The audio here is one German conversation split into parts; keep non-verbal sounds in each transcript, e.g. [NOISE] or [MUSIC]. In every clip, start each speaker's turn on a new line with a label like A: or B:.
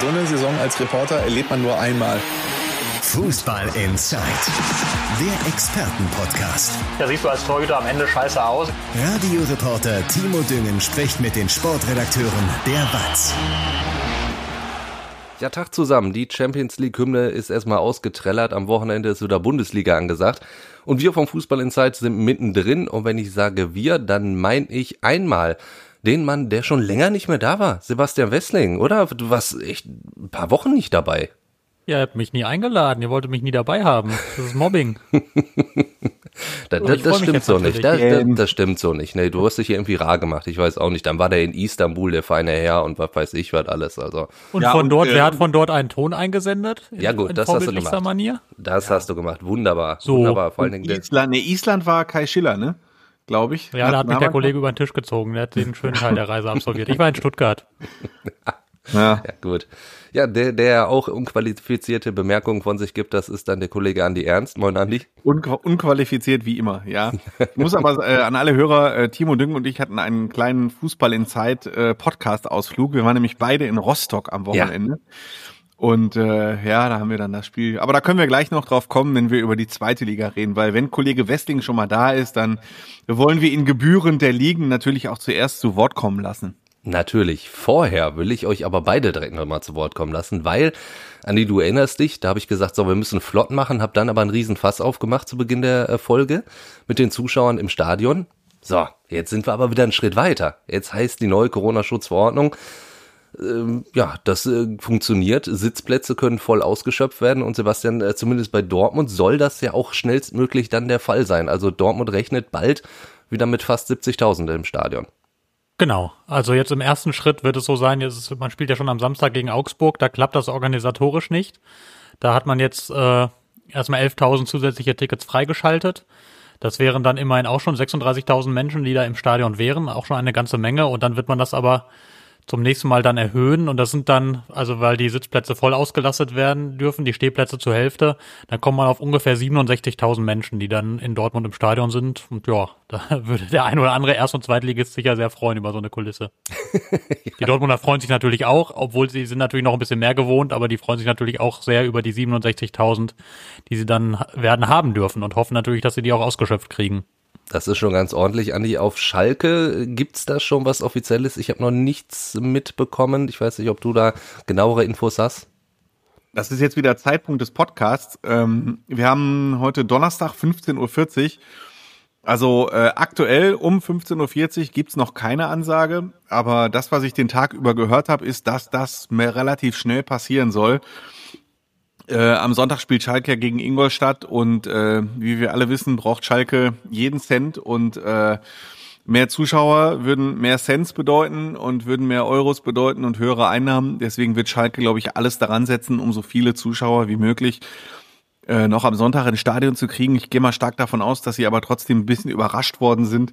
A: So eine Saison als Reporter erlebt man nur einmal.
B: Fußball Inside, der Expertenpodcast.
C: Da siehst du als Torhüter am Ende scheiße aus.
B: Radioreporter Timo Düngen spricht mit den Sportredakteuren der WAZ.
D: Ja, Tag zusammen. Die Champions League-Hymne ist erstmal ausgetrellert. Am Wochenende ist wieder Bundesliga angesagt. Und wir vom Fußball Insight sind mittendrin. Und wenn ich sage wir, dann meine ich einmal den Mann, der schon länger nicht mehr da war. Sebastian Wessling, oder? Du warst echt ein paar Wochen nicht dabei.
E: Ja, ihr habt mich nie eingeladen, ihr wolltet mich nie dabei haben. Das ist Mobbing. [LAUGHS]
D: das, das, das stimmt so nicht. Das, das, das, stimmt so nicht. Nee, du hast dich hier irgendwie rar gemacht. Ich weiß auch nicht. Dann war der in Istanbul, der feine Herr und was weiß ich was alles. Also.
E: Und ja, von und, dort, äh, wer hat von dort einen Ton eingesendet?
D: Ja gut, das hast du gemacht.
E: Manier?
D: Das ja. hast du gemacht. Wunderbar.
E: So.
D: Wunderbar.
F: Vor allen Dingen Island, nee, Island war Kai Schiller, ne? Glaube ich.
E: Ja, da hat mich der Kollege über den Tisch gezogen. Der hat den schönen Teil der Reise absolviert. Ich war in Stuttgart. [LAUGHS]
D: Ja. ja, gut. Ja, der, der auch unqualifizierte Bemerkungen von sich gibt, das ist dann der Kollege Andi Ernst. Moin Andi.
F: Unqu unqualifiziert wie immer, ja. Ich muss aber äh, an alle Hörer, äh, Timo Düngen und ich hatten einen kleinen Fußball in Zeit äh, Podcast-Ausflug. Wir waren nämlich beide in Rostock am Wochenende. Ja. Und äh, ja, da haben wir dann das Spiel. Aber da können wir gleich noch drauf kommen, wenn wir über die zweite Liga reden, weil wenn Kollege Westling schon mal da ist, dann wollen wir ihn gebührend der Ligen natürlich auch zuerst zu Wort kommen lassen.
D: Natürlich. Vorher will ich euch aber beide direkt nochmal zu Wort kommen lassen, weil, Andi, du erinnerst dich, da habe ich gesagt, so, wir müssen flott machen, habe dann aber einen riesen Fass aufgemacht zu Beginn der äh, Folge mit den Zuschauern im Stadion. So, jetzt sind wir aber wieder einen Schritt weiter. Jetzt heißt die neue Corona-Schutzverordnung, ja, das äh, funktioniert. Sitzplätze können voll ausgeschöpft werden und Sebastian, äh, zumindest bei Dortmund soll das ja auch schnellstmöglich dann der Fall sein. Also Dortmund rechnet bald wieder mit fast 70.000 im Stadion.
E: Genau. Also jetzt im ersten Schritt wird es so sein, jetzt, man spielt ja schon am Samstag gegen Augsburg, da klappt das organisatorisch nicht. Da hat man jetzt äh, erstmal 11.000 zusätzliche Tickets freigeschaltet. Das wären dann immerhin auch schon 36.000 Menschen, die da im Stadion wären, auch schon eine ganze Menge. Und dann wird man das aber zum nächsten Mal dann erhöhen und das sind dann, also weil die Sitzplätze voll ausgelastet werden dürfen, die Stehplätze zur Hälfte, dann kommt man auf ungefähr 67.000 Menschen, die dann in Dortmund im Stadion sind und ja, [LAUGHS] da würde der ein oder andere Erst- und Zweitligist sicher sehr freuen über so eine Kulisse. ja. [LAUGHS] Die Dortmunder freuen sich natürlich auch, obwohl sie sind natürlich noch ein bisschen mehr gewohnt, aber die freuen sich natürlich auch sehr über die 67.000, die sie dann werden haben dürfen und hoffen natürlich, dass sie die auch ausgeschöpft kriegen.
D: Das ist schon ganz ordentlich. Andi, auf Schalke gibt's da schon was Offizielles? Ich habe noch nichts mitbekommen. Ich weiß nicht, ob du da genauere Infos hast.
F: Das ist jetzt wieder Zeitpunkt des Podcasts. Ähm, wir haben heute Donnerstag 15.40 Uhr. Also äh, aktuell um 15.40 Uhr gibt's noch keine Ansage, aber das, was ich den Tag über gehört habe, ist, dass das relativ schnell passieren soll. Äh, am Sonntag spielt Schalke gegen Ingolstadt und äh, wie wir alle wissen, braucht Schalke jeden Cent und äh, mehr Zuschauer würden mehr Cents bedeuten und würden mehr Euros bedeuten und höhere Einnahmen. Deswegen wird Schalke, glaube ich, alles daran setzen, um so viele Zuschauer wie möglich äh, noch am Sonntag ins Stadion zu kriegen. Ich gehe mal stark davon aus, dass sie aber trotzdem ein bisschen überrascht worden sind,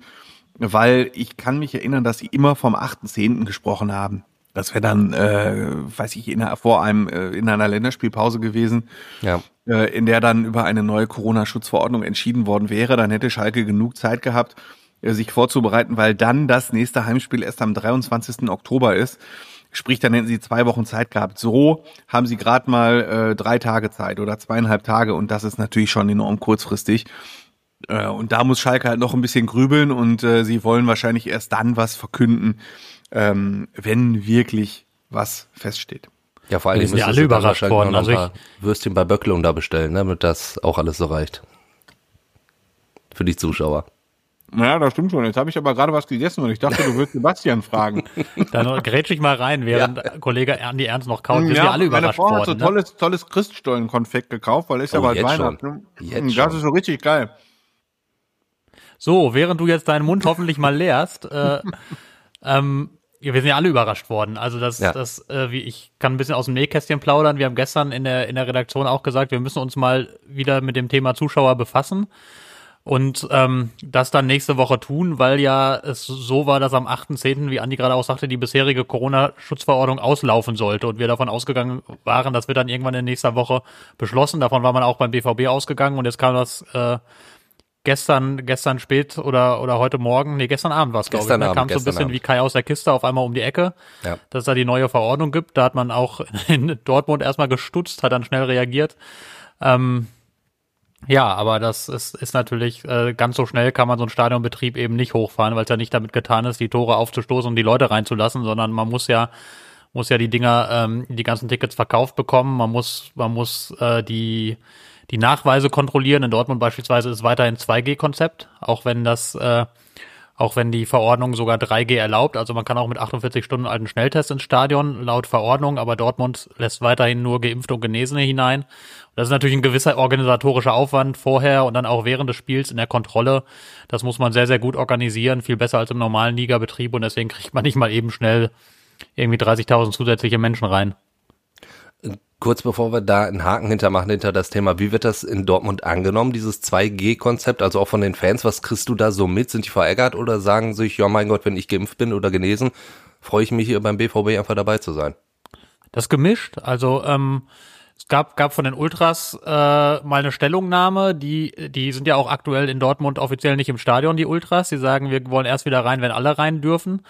F: weil ich kann mich erinnern, dass sie immer vom 8.10. gesprochen haben. Das wäre dann, äh, weiß ich, in, vor einem äh, in einer Länderspielpause gewesen, ja. äh, in der dann über eine neue Corona-Schutzverordnung entschieden worden wäre. Dann hätte Schalke genug Zeit gehabt, äh, sich vorzubereiten, weil dann das nächste Heimspiel erst am 23. Oktober ist. Sprich, dann hätten sie zwei Wochen Zeit gehabt. So haben sie gerade mal äh, drei Tage Zeit oder zweieinhalb Tage und das ist natürlich schon enorm kurzfristig. Äh, und da muss Schalke halt noch ein bisschen grübeln und äh, sie wollen wahrscheinlich erst dann was verkünden, ähm, wenn wirklich was feststeht.
D: Ja, vor allem
E: müssen ja alle überrascht worden.
D: Also ich Würstchen bei Böcklung da bestellen, ne, damit das auch alles so reicht. Für die Zuschauer.
F: Ja, das stimmt schon. Jetzt habe ich aber gerade was gegessen und ich dachte, du würdest Sebastian fragen. [LAUGHS]
E: Dann grätsch ich mal rein, während ja. Kollege Andi Ernst noch kaut. Wir ja, sind ja alle überrascht
F: meine Frau
E: worden.
F: hat so ne? tolles, tolles Christstollenkonfekt gekauft, weil es oh, ja bald Weihnachten. Jetzt das ist so richtig geil.
E: So, während du jetzt deinen Mund hoffentlich mal leerst, äh, [LAUGHS] ähm, wir sind ja alle überrascht worden. Also das, ja. das, äh, wie ich kann ein bisschen aus dem Nähkästchen plaudern. Wir haben gestern in der in der Redaktion auch gesagt, wir müssen uns mal wieder mit dem Thema Zuschauer befassen und ähm, das dann nächste Woche tun, weil ja es so war, dass am 8.10., wie Andi gerade auch sagte, die bisherige Corona-Schutzverordnung auslaufen sollte und wir davon ausgegangen waren, das wird dann irgendwann in nächster Woche beschlossen. Davon war man auch beim BVB ausgegangen und jetzt kam das äh, gestern, gestern spät oder, oder heute Morgen, nee, gestern Abend war es, glaube ich,
D: Gestern
E: ne?
D: Abend,
E: kam so ein bisschen
D: Abend.
E: wie Kai aus der Kiste auf einmal um die Ecke,
D: Ja.
E: dass es da die neue Verordnung gibt. Da hat man auch [LAUGHS] in Dortmund erstmal gestutzt, hat dann schnell reagiert. Ähm, ja, aber das ist, ist natürlich, äh, ganz so schnell kann man so einen Stadionbetrieb eben nicht hochfahren, weil es ja nicht damit getan ist, die Tore aufzustoßen und die Leute reinzulassen, sondern man muss ja, muss ja die Dinger, ähm, die ganzen Tickets verkauft bekommen, man muss, man muss äh, die, die Nachweise kontrollieren. In Dortmund beispielsweise ist weiterhin 2G-Konzept, auch wenn das, äh, auch wenn die Verordnung sogar 3G erlaubt. Also man kann auch mit 48 Stunden alten Schnelltest ins Stadion laut Verordnung, aber Dortmund lässt weiterhin nur Geimpfte und Genesene hinein. Das ist natürlich ein gewisser organisatorischer Aufwand vorher und dann auch während des Spiels in der Kontrolle. Das muss man sehr, sehr gut organisieren, viel besser als im normalen Ligabetrieb und deswegen kriegt man nicht mal eben schnell irgendwie 30.000 zusätzliche Menschen rein.
D: Kurz bevor wir da einen Haken hintermachen hinter das Thema, wie wird das in Dortmund angenommen, dieses 2G-Konzept, also auch von den Fans, was kriegst du da so mit? Sind die verärgert oder sagen sich, ja mein Gott, wenn ich geimpft bin oder genesen, freue ich mich hier beim BVB einfach dabei zu sein?
E: Das gemischt, also ähm, es gab, gab von den Ultras äh, mal eine Stellungnahme, die, die sind ja auch aktuell in Dortmund offiziell nicht im Stadion, die Ultras. Die sagen, wir wollen erst wieder rein, wenn alle rein dürfen.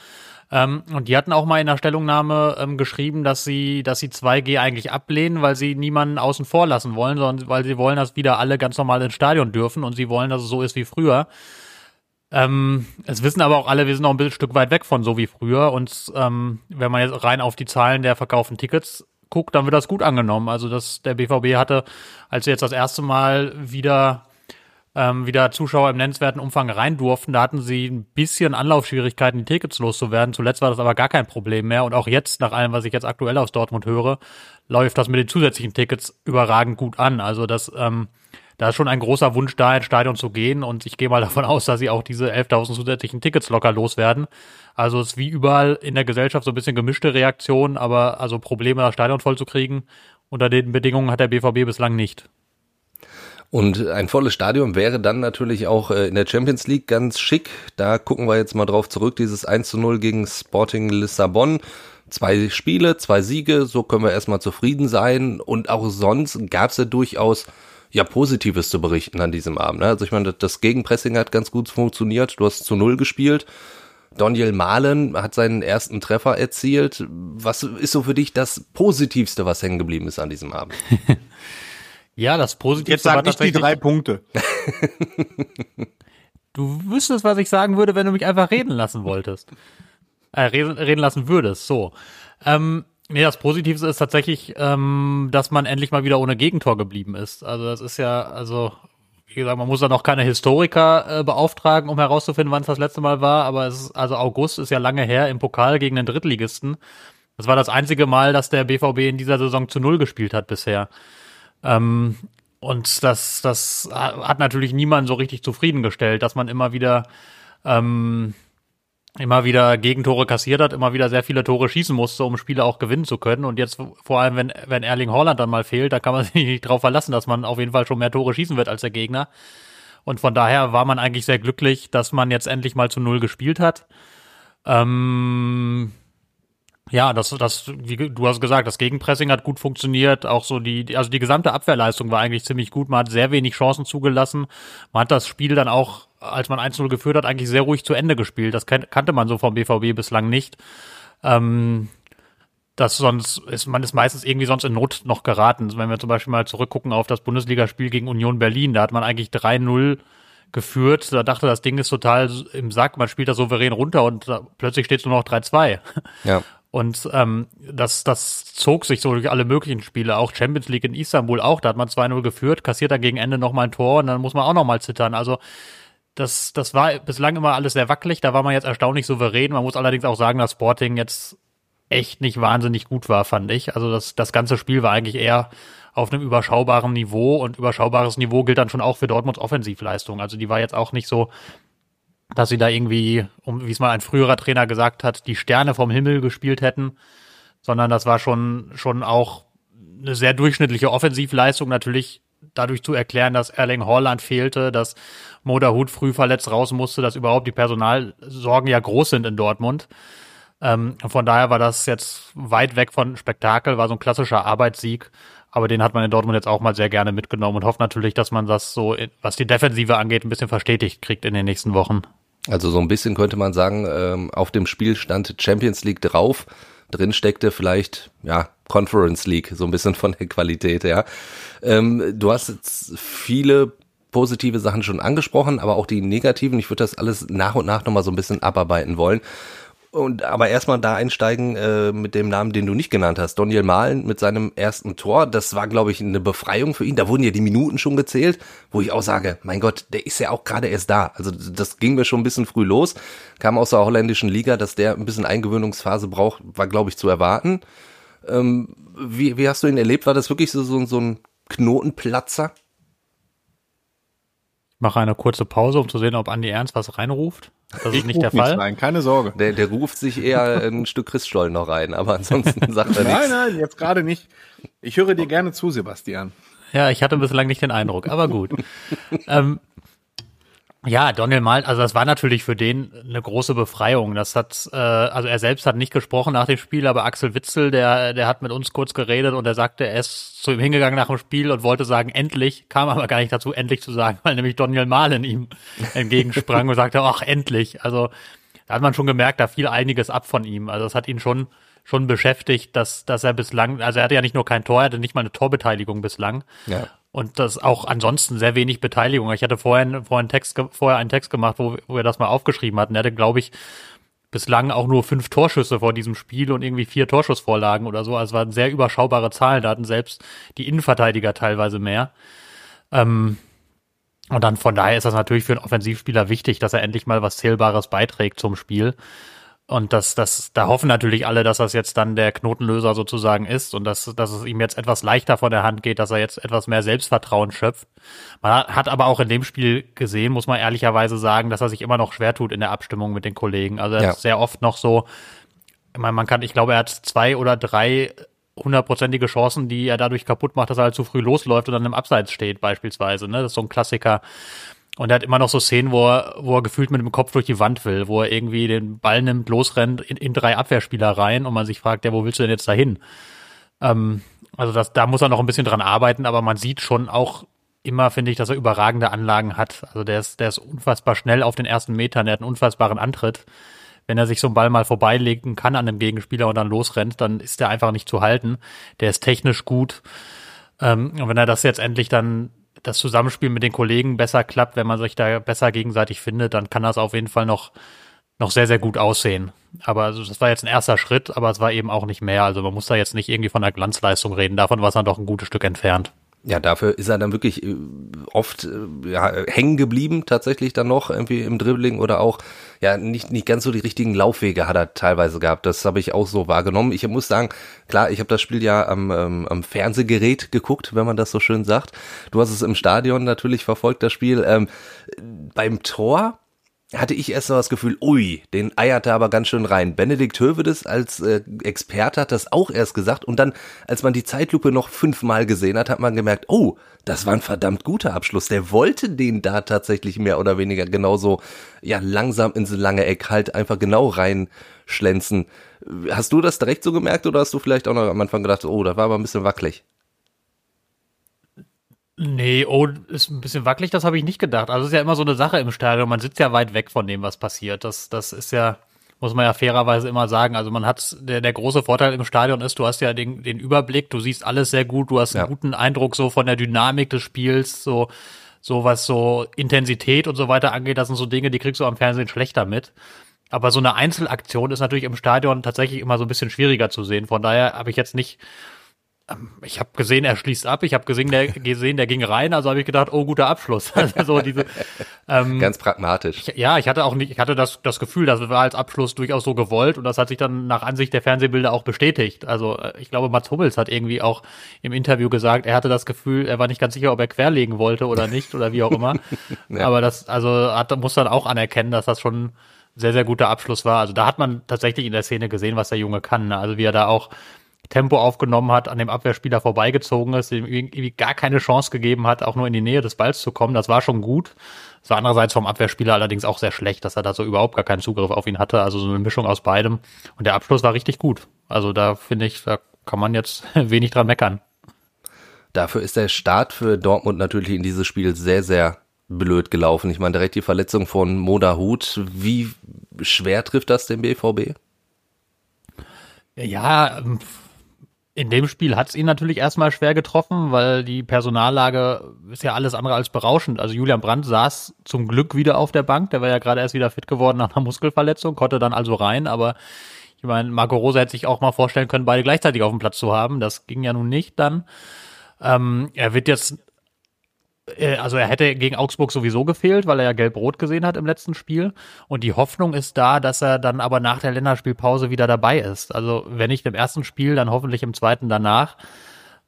E: Ähm, und die hatten auch mal in der Stellungnahme ähm, geschrieben, dass sie, dass sie 2G eigentlich ablehnen, weil sie niemanden außen vor lassen wollen, sondern weil sie wollen, dass wieder alle ganz normal ins Stadion dürfen und sie wollen, dass es so ist wie früher. Ähm, es wissen aber auch alle, wir sind noch ein bisschen Stück weit weg von so wie früher. Und ähm, wenn man jetzt rein auf die Zahlen der verkauften Tickets guckt, dann wird das gut angenommen. Also das, der BVB hatte, als sie jetzt das erste Mal wieder ähm, wieder Zuschauer im nennenswerten Umfang rein durften, da hatten sie ein bisschen Anlaufschwierigkeiten, die Tickets loszuwerden. Zuletzt war das aber gar kein Problem mehr. Und auch jetzt, nach allem, was ich jetzt aktuell aus Dortmund höre, läuft das mit den zusätzlichen Tickets überragend gut an. Also das, ähm, da ist schon ein großer Wunsch da, ins Stadion zu gehen. Und ich gehe mal [LAUGHS] davon aus, dass sie auch diese 11.000 zusätzlichen Tickets locker loswerden. Also es ist wie überall in der Gesellschaft so ein bisschen gemischte Reaktion, aber also Probleme, das Stadion voll zu kriegen, unter den Bedingungen hat der BVB bislang nicht.
D: Und ein volles Stadion wäre dann natürlich auch äh, in der Champions League ganz schick. Da gucken wir jetzt mal drauf zurück. Dieses 1 zu 0 gegen Sporting Lissabon. Zwei Spiele, zwei Siege, so können wir erstmal zufrieden sein. Und auch sonst gab es ja durchaus ja Positives zu berichten an diesem Abend. Ne? Also ich meine, das Gegenpressing hat ganz gut funktioniert. Du hast zu Null gespielt. Daniel Mahlen hat seinen ersten Treffer erzielt. Was ist so für dich das Positivste, was hängen geblieben ist an diesem Abend? [LAUGHS]
E: Ja, das Positivste
F: Jetzt
E: war
F: sag ich die drei Punkte. [LAUGHS]
E: Du wüsstest, was ich sagen würde, wenn du mich einfach reden lassen wolltest. Äh, reden, reden lassen würdest, so. Ähm, nee, das Positivste ist tatsächlich, ähm, dass man endlich mal wieder ohne Gegentor geblieben ist. Also das ist ja, also, wie gesagt, man muss da noch keine Historiker äh, beauftragen, um herauszufinden, wann es das letzte Mal war, aber es ist, also August ist ja lange her im Pokal gegen den Drittligisten. Das war das einzige Mal, dass der BVB in dieser Saison zu Null gespielt hat bisher. Ähm, und das, das hat natürlich niemanden so richtig zufriedengestellt, dass man immer wieder, ähm, immer wieder Gegentore kassiert hat, immer wieder sehr viele Tore schießen musste, um Spiele auch gewinnen zu können. Und jetzt vor allem, wenn, wenn Erling Haaland dann mal fehlt, da kann man [LAUGHS] sich nicht drauf verlassen, dass man auf jeden Fall schon mehr Tore schießen wird als der Gegner. Und von daher war man eigentlich sehr glücklich, dass man jetzt endlich mal zu Null gespielt hat. Ähm, ja, das, das, wie du hast gesagt, das Gegenpressing hat gut funktioniert. Auch so die, also die gesamte Abwehrleistung war eigentlich ziemlich gut. Man hat sehr wenig Chancen zugelassen. Man hat das Spiel dann auch, als man 1-0 geführt hat, eigentlich sehr ruhig zu Ende gespielt. Das kan kannte man so vom BVB bislang nicht. Ähm, das sonst ist, man ist meistens irgendwie sonst in Not noch geraten. Wenn wir zum Beispiel mal zurückgucken auf das Bundesligaspiel gegen Union Berlin, da hat man eigentlich 3-0 geführt. Da dachte, das Ding ist total im Sack. Man spielt das souverän runter und da, plötzlich steht es nur noch 3-2.
D: Ja. [LAUGHS]
E: Und ähm, das, das zog sich so durch alle möglichen Spiele, auch Champions League in Istanbul auch, da hat man 2-0 geführt, kassiert dann gegen Ende nochmal ein Tor und dann muss man auch nochmal zittern. Also das, das war bislang immer alles sehr wackelig, da war man jetzt erstaunlich souverän. Man muss allerdings auch sagen, dass Sporting jetzt echt nicht wahnsinnig gut war, fand ich. Also das, das ganze Spiel war eigentlich eher auf einem überschaubaren Niveau und überschaubares Niveau gilt dann schon auch für Dortmunds Offensivleistung. Also die war jetzt auch nicht so, dass sie da irgendwie, um, wie es mal ein früherer Trainer gesagt hat, die Sterne vom Himmel gespielt hätten, sondern das war schon, schon auch eine sehr durchschnittliche Offensivleistung. Natürlich dadurch zu erklären, dass Erling Haaland fehlte, dass Moda Hut früh verletzt raus musste, dass überhaupt die Personalsorgen ja groß sind in Dortmund. Ähm, von daher war das jetzt weit weg von Spektakel, war so ein klassischer Arbeitssieg. Aber den hat man in Dortmund jetzt auch mal sehr gerne mitgenommen und hofft natürlich, dass man das so, was die Defensive angeht, ein bisschen verstetigt kriegt in den nächsten Wochen.
D: Also so ein bisschen könnte man sagen, ähm, auf dem Spiel stand Champions League drauf. Drin steckte vielleicht, ja, Conference League, so ein bisschen von der Qualität, ja. Ähm, du hast jetzt viele positive Sachen schon angesprochen, aber auch die negativen. Ich würde das alles nach und nach nochmal so ein bisschen abarbeiten wollen. Und aber erstmal da einsteigen äh, mit dem Namen, den du nicht genannt hast, Daniel Mahlen mit seinem ersten Tor. Das war, glaube ich, eine Befreiung für ihn. Da wurden ja die Minuten schon gezählt, wo ich auch sage, mein Gott, der ist ja auch gerade erst da. Also das ging mir schon ein bisschen früh los. Kam aus der holländischen Liga, dass der ein bisschen Eingewöhnungsphase braucht, war, glaube ich, zu erwarten. Ähm, wie, wie hast du ihn erlebt? War das wirklich so, so, so ein Knotenplatzer?
E: Ich mache eine kurze Pause, um zu sehen, ob Andi Ernst was reinruft. Das
F: ich
E: ist nicht der Fall.
F: Rein, keine Sorge.
D: Der, der ruft sich eher [LAUGHS] ein Stück Christstollen noch rein, aber ansonsten [LAUGHS] sagt er nichts.
F: Nein, nein, jetzt gerade nicht. Ich höre dir gerne zu, Sebastian.
E: Ja, ich hatte bislang nicht den Eindruck, aber gut. [LAUGHS] ähm, ja, Daniel Mal, also das war natürlich für den eine große Befreiung. Das hat, äh, also er selbst hat nicht gesprochen nach dem Spiel, aber Axel Witzel, der, der hat mit uns kurz geredet und er sagte, er ist zu ihm hingegangen nach dem Spiel und wollte sagen, endlich, kam aber gar nicht dazu, endlich zu sagen, [LAUGHS] weil nämlich Daniel Malen ihm entgegensprang und sagte, ach, endlich. Also da hat man schon gemerkt, da fiel einiges ab von ihm. Also das hat ihn schon schon beschäftigt, dass, dass er bislang, also er hatte ja nicht nur kein Tor, er hatte nicht mal eine Torbeteiligung bislang.
D: Ja.
E: Und das auch ansonsten sehr wenig Beteiligung. Ich hatte vorhin, vorhin Text, vorher einen Text gemacht, wo, wo wir das mal aufgeschrieben hatten. Er hatte, glaube ich, bislang auch nur fünf Torschüsse vor diesem Spiel und irgendwie vier Torschussvorlagen oder so. Also es waren sehr überschaubare Zahlen. Da hatten selbst die Innenverteidiger teilweise mehr. Ähm, und dann von daher ist das natürlich für einen Offensivspieler wichtig, dass er endlich mal was Zählbares beiträgt zum Spiel. Und das, das, da hoffen natürlich alle, dass das jetzt dann der Knotenlöser sozusagen ist und dass, dass es ihm jetzt etwas leichter von der Hand geht, dass er jetzt etwas mehr Selbstvertrauen schöpft. Man hat aber auch in dem Spiel gesehen, muss man ehrlicherweise sagen, dass er sich immer noch schwer tut in der Abstimmung mit den Kollegen. Also er ja. ist sehr oft noch so, ich meine, man kann, ich glaube, er hat zwei oder drei hundertprozentige Chancen, die er dadurch kaputt macht, dass er halt zu früh losläuft und dann im Abseits steht, beispielsweise. Ne? Das ist so ein Klassiker. Und er hat immer noch so Szenen, wo er, wo er gefühlt mit dem Kopf durch die Wand will, wo er irgendwie den Ball nimmt, losrennt in, in drei Abwehrspieler rein und man sich fragt, ja, wo willst du denn jetzt dahin? Ähm, also das, da muss er noch ein bisschen dran arbeiten, aber man sieht schon auch immer, finde ich, dass er überragende Anlagen hat. Also der ist, der ist unfassbar schnell auf den ersten Metern, der hat einen unfassbaren Antritt. Wenn er sich so einen Ball mal vorbeilegen kann an einem Gegenspieler und dann losrennt, dann ist der einfach nicht zu halten. Der ist technisch gut. Ähm, und wenn er das jetzt endlich dann das Zusammenspiel mit den Kollegen besser klappt, wenn man sich da besser gegenseitig findet, dann kann das auf jeden Fall noch, noch sehr, sehr gut aussehen. Aber also das war jetzt ein erster Schritt, aber es war eben auch nicht mehr. Also man muss da jetzt nicht irgendwie von einer Glanzleistung reden. Davon war es dann doch ein gutes Stück entfernt.
D: Ja, dafür ist er dann wirklich äh, oft äh, ja, hängen geblieben, tatsächlich dann noch irgendwie im Dribbling oder auch ja nicht nicht ganz so die richtigen Laufwege hat er teilweise gehabt. Das habe ich auch so wahrgenommen. Ich muss sagen, klar, ich habe das Spiel ja am, ähm, am Fernsehgerät geguckt, wenn man das so schön sagt. Du hast es im Stadion natürlich verfolgt, das Spiel. Ähm, beim Tor hatte ich erst so das Gefühl, ui, den eierte aber ganz schön rein. Benedikt Hövedes als äh, Experte hat das auch erst gesagt und dann, als man die Zeitlupe noch fünfmal gesehen hat, hat man gemerkt, oh, das war ein verdammt guter Abschluss. Der wollte den da tatsächlich mehr oder weniger genauso, ja, langsam ins lange Eck halt einfach genau reinschlänzen. Hast du das direkt so gemerkt oder hast du vielleicht auch noch am Anfang gedacht, oh, das war aber ein bisschen wackelig?
E: Nee, oh, ist ein bisschen wackelig, das habe ich nicht gedacht. Also es ist ja immer so eine Sache im Stadion, man sitzt ja weit weg von dem, was passiert. Das, das ist ja, muss man ja fairerweise immer sagen. Also man hat, der, der große Vorteil im Stadion ist, du hast ja den, den Überblick, du siehst alles sehr gut, du hast einen ja. guten Eindruck so von der Dynamik des Spiels, so, so was so Intensität und so weiter angeht. Das sind so Dinge, die kriegst du am Fernsehen schlechter mit. Aber so eine Einzelaktion ist natürlich im Stadion tatsächlich immer so ein bisschen schwieriger zu sehen. Von daher habe ich jetzt nicht ich habe gesehen, er schließt ab. Ich habe gesehen, der [LAUGHS] gesehen, der ging rein. Also habe ich gedacht, oh, guter Abschluss. [LAUGHS] Also so diese,
D: ähm, Ganz pragmatisch.
E: Ich, ja, ich hatte auch nicht, ich hatte das, das Gefühl, das war als Abschluss durchaus so gewollt und das hat sich dann nach Ansicht der Fernsehbilder auch bestätigt. Also äh, ich glaube, Mats Hummels hat irgendwie auch im Interview gesagt, er hatte das Gefühl, er war nicht ganz sicher, ob er querlegen wollte oder nicht oder wie auch immer. [LAUGHS] ja. Aber das, also hat, muss dann auch anerkennen, dass das schon sehr, sehr guter Abschluss war. Also da hat man tatsächlich in der Szene gesehen, was der Junge kann. Also wie er da auch Tempo aufgenommen hat, an dem Abwehrspieler vorbeigezogen ist, dem irgendwie gar keine Chance gegeben hat, auch nur in die Nähe des Balls zu kommen. Das war schon gut. Das war andererseits vom Abwehrspieler allerdings auch sehr schlecht, dass er da so überhaupt gar keinen Zugriff auf ihn hatte. Also so eine Mischung aus beidem. Und der Abschluss war richtig gut. Also da finde ich, da kann man jetzt [LAUGHS] wenig dran meckern.
D: dafür ist der Start für Dortmund natürlich in dieses Spiel sehr, sehr blöd gelaufen. Ich meine, direkt die Verletzung von Moda Hut. Wie schwer trifft das den BVB?
E: Ja, in dem Spiel hat es ihn natürlich erstmal schwer getroffen, weil die Personallage ist ja alles andere als berauschend. Also Julian Brandt saß zum Glück wieder auf der Bank, der war ja gerade erst wieder fit geworden nach einer Muskelverletzung, konnte dann also rein, aber ich meine, Marco Rosa hätte sich auch mal vorstellen können, beide gleichzeitig auf dem Platz zu haben. Das ging ja nun nicht dann. Ähm, er wird jetzt also er hätte gegen Augsburg sowieso gefehlt, weil er ja gelb-rot gesehen hat im letzten Spiel. Und die Hoffnung ist da, dass er dann aber nach der Länderspielpause wieder dabei ist. Also wenn nicht im ersten Spiel, dann hoffentlich im zweiten danach.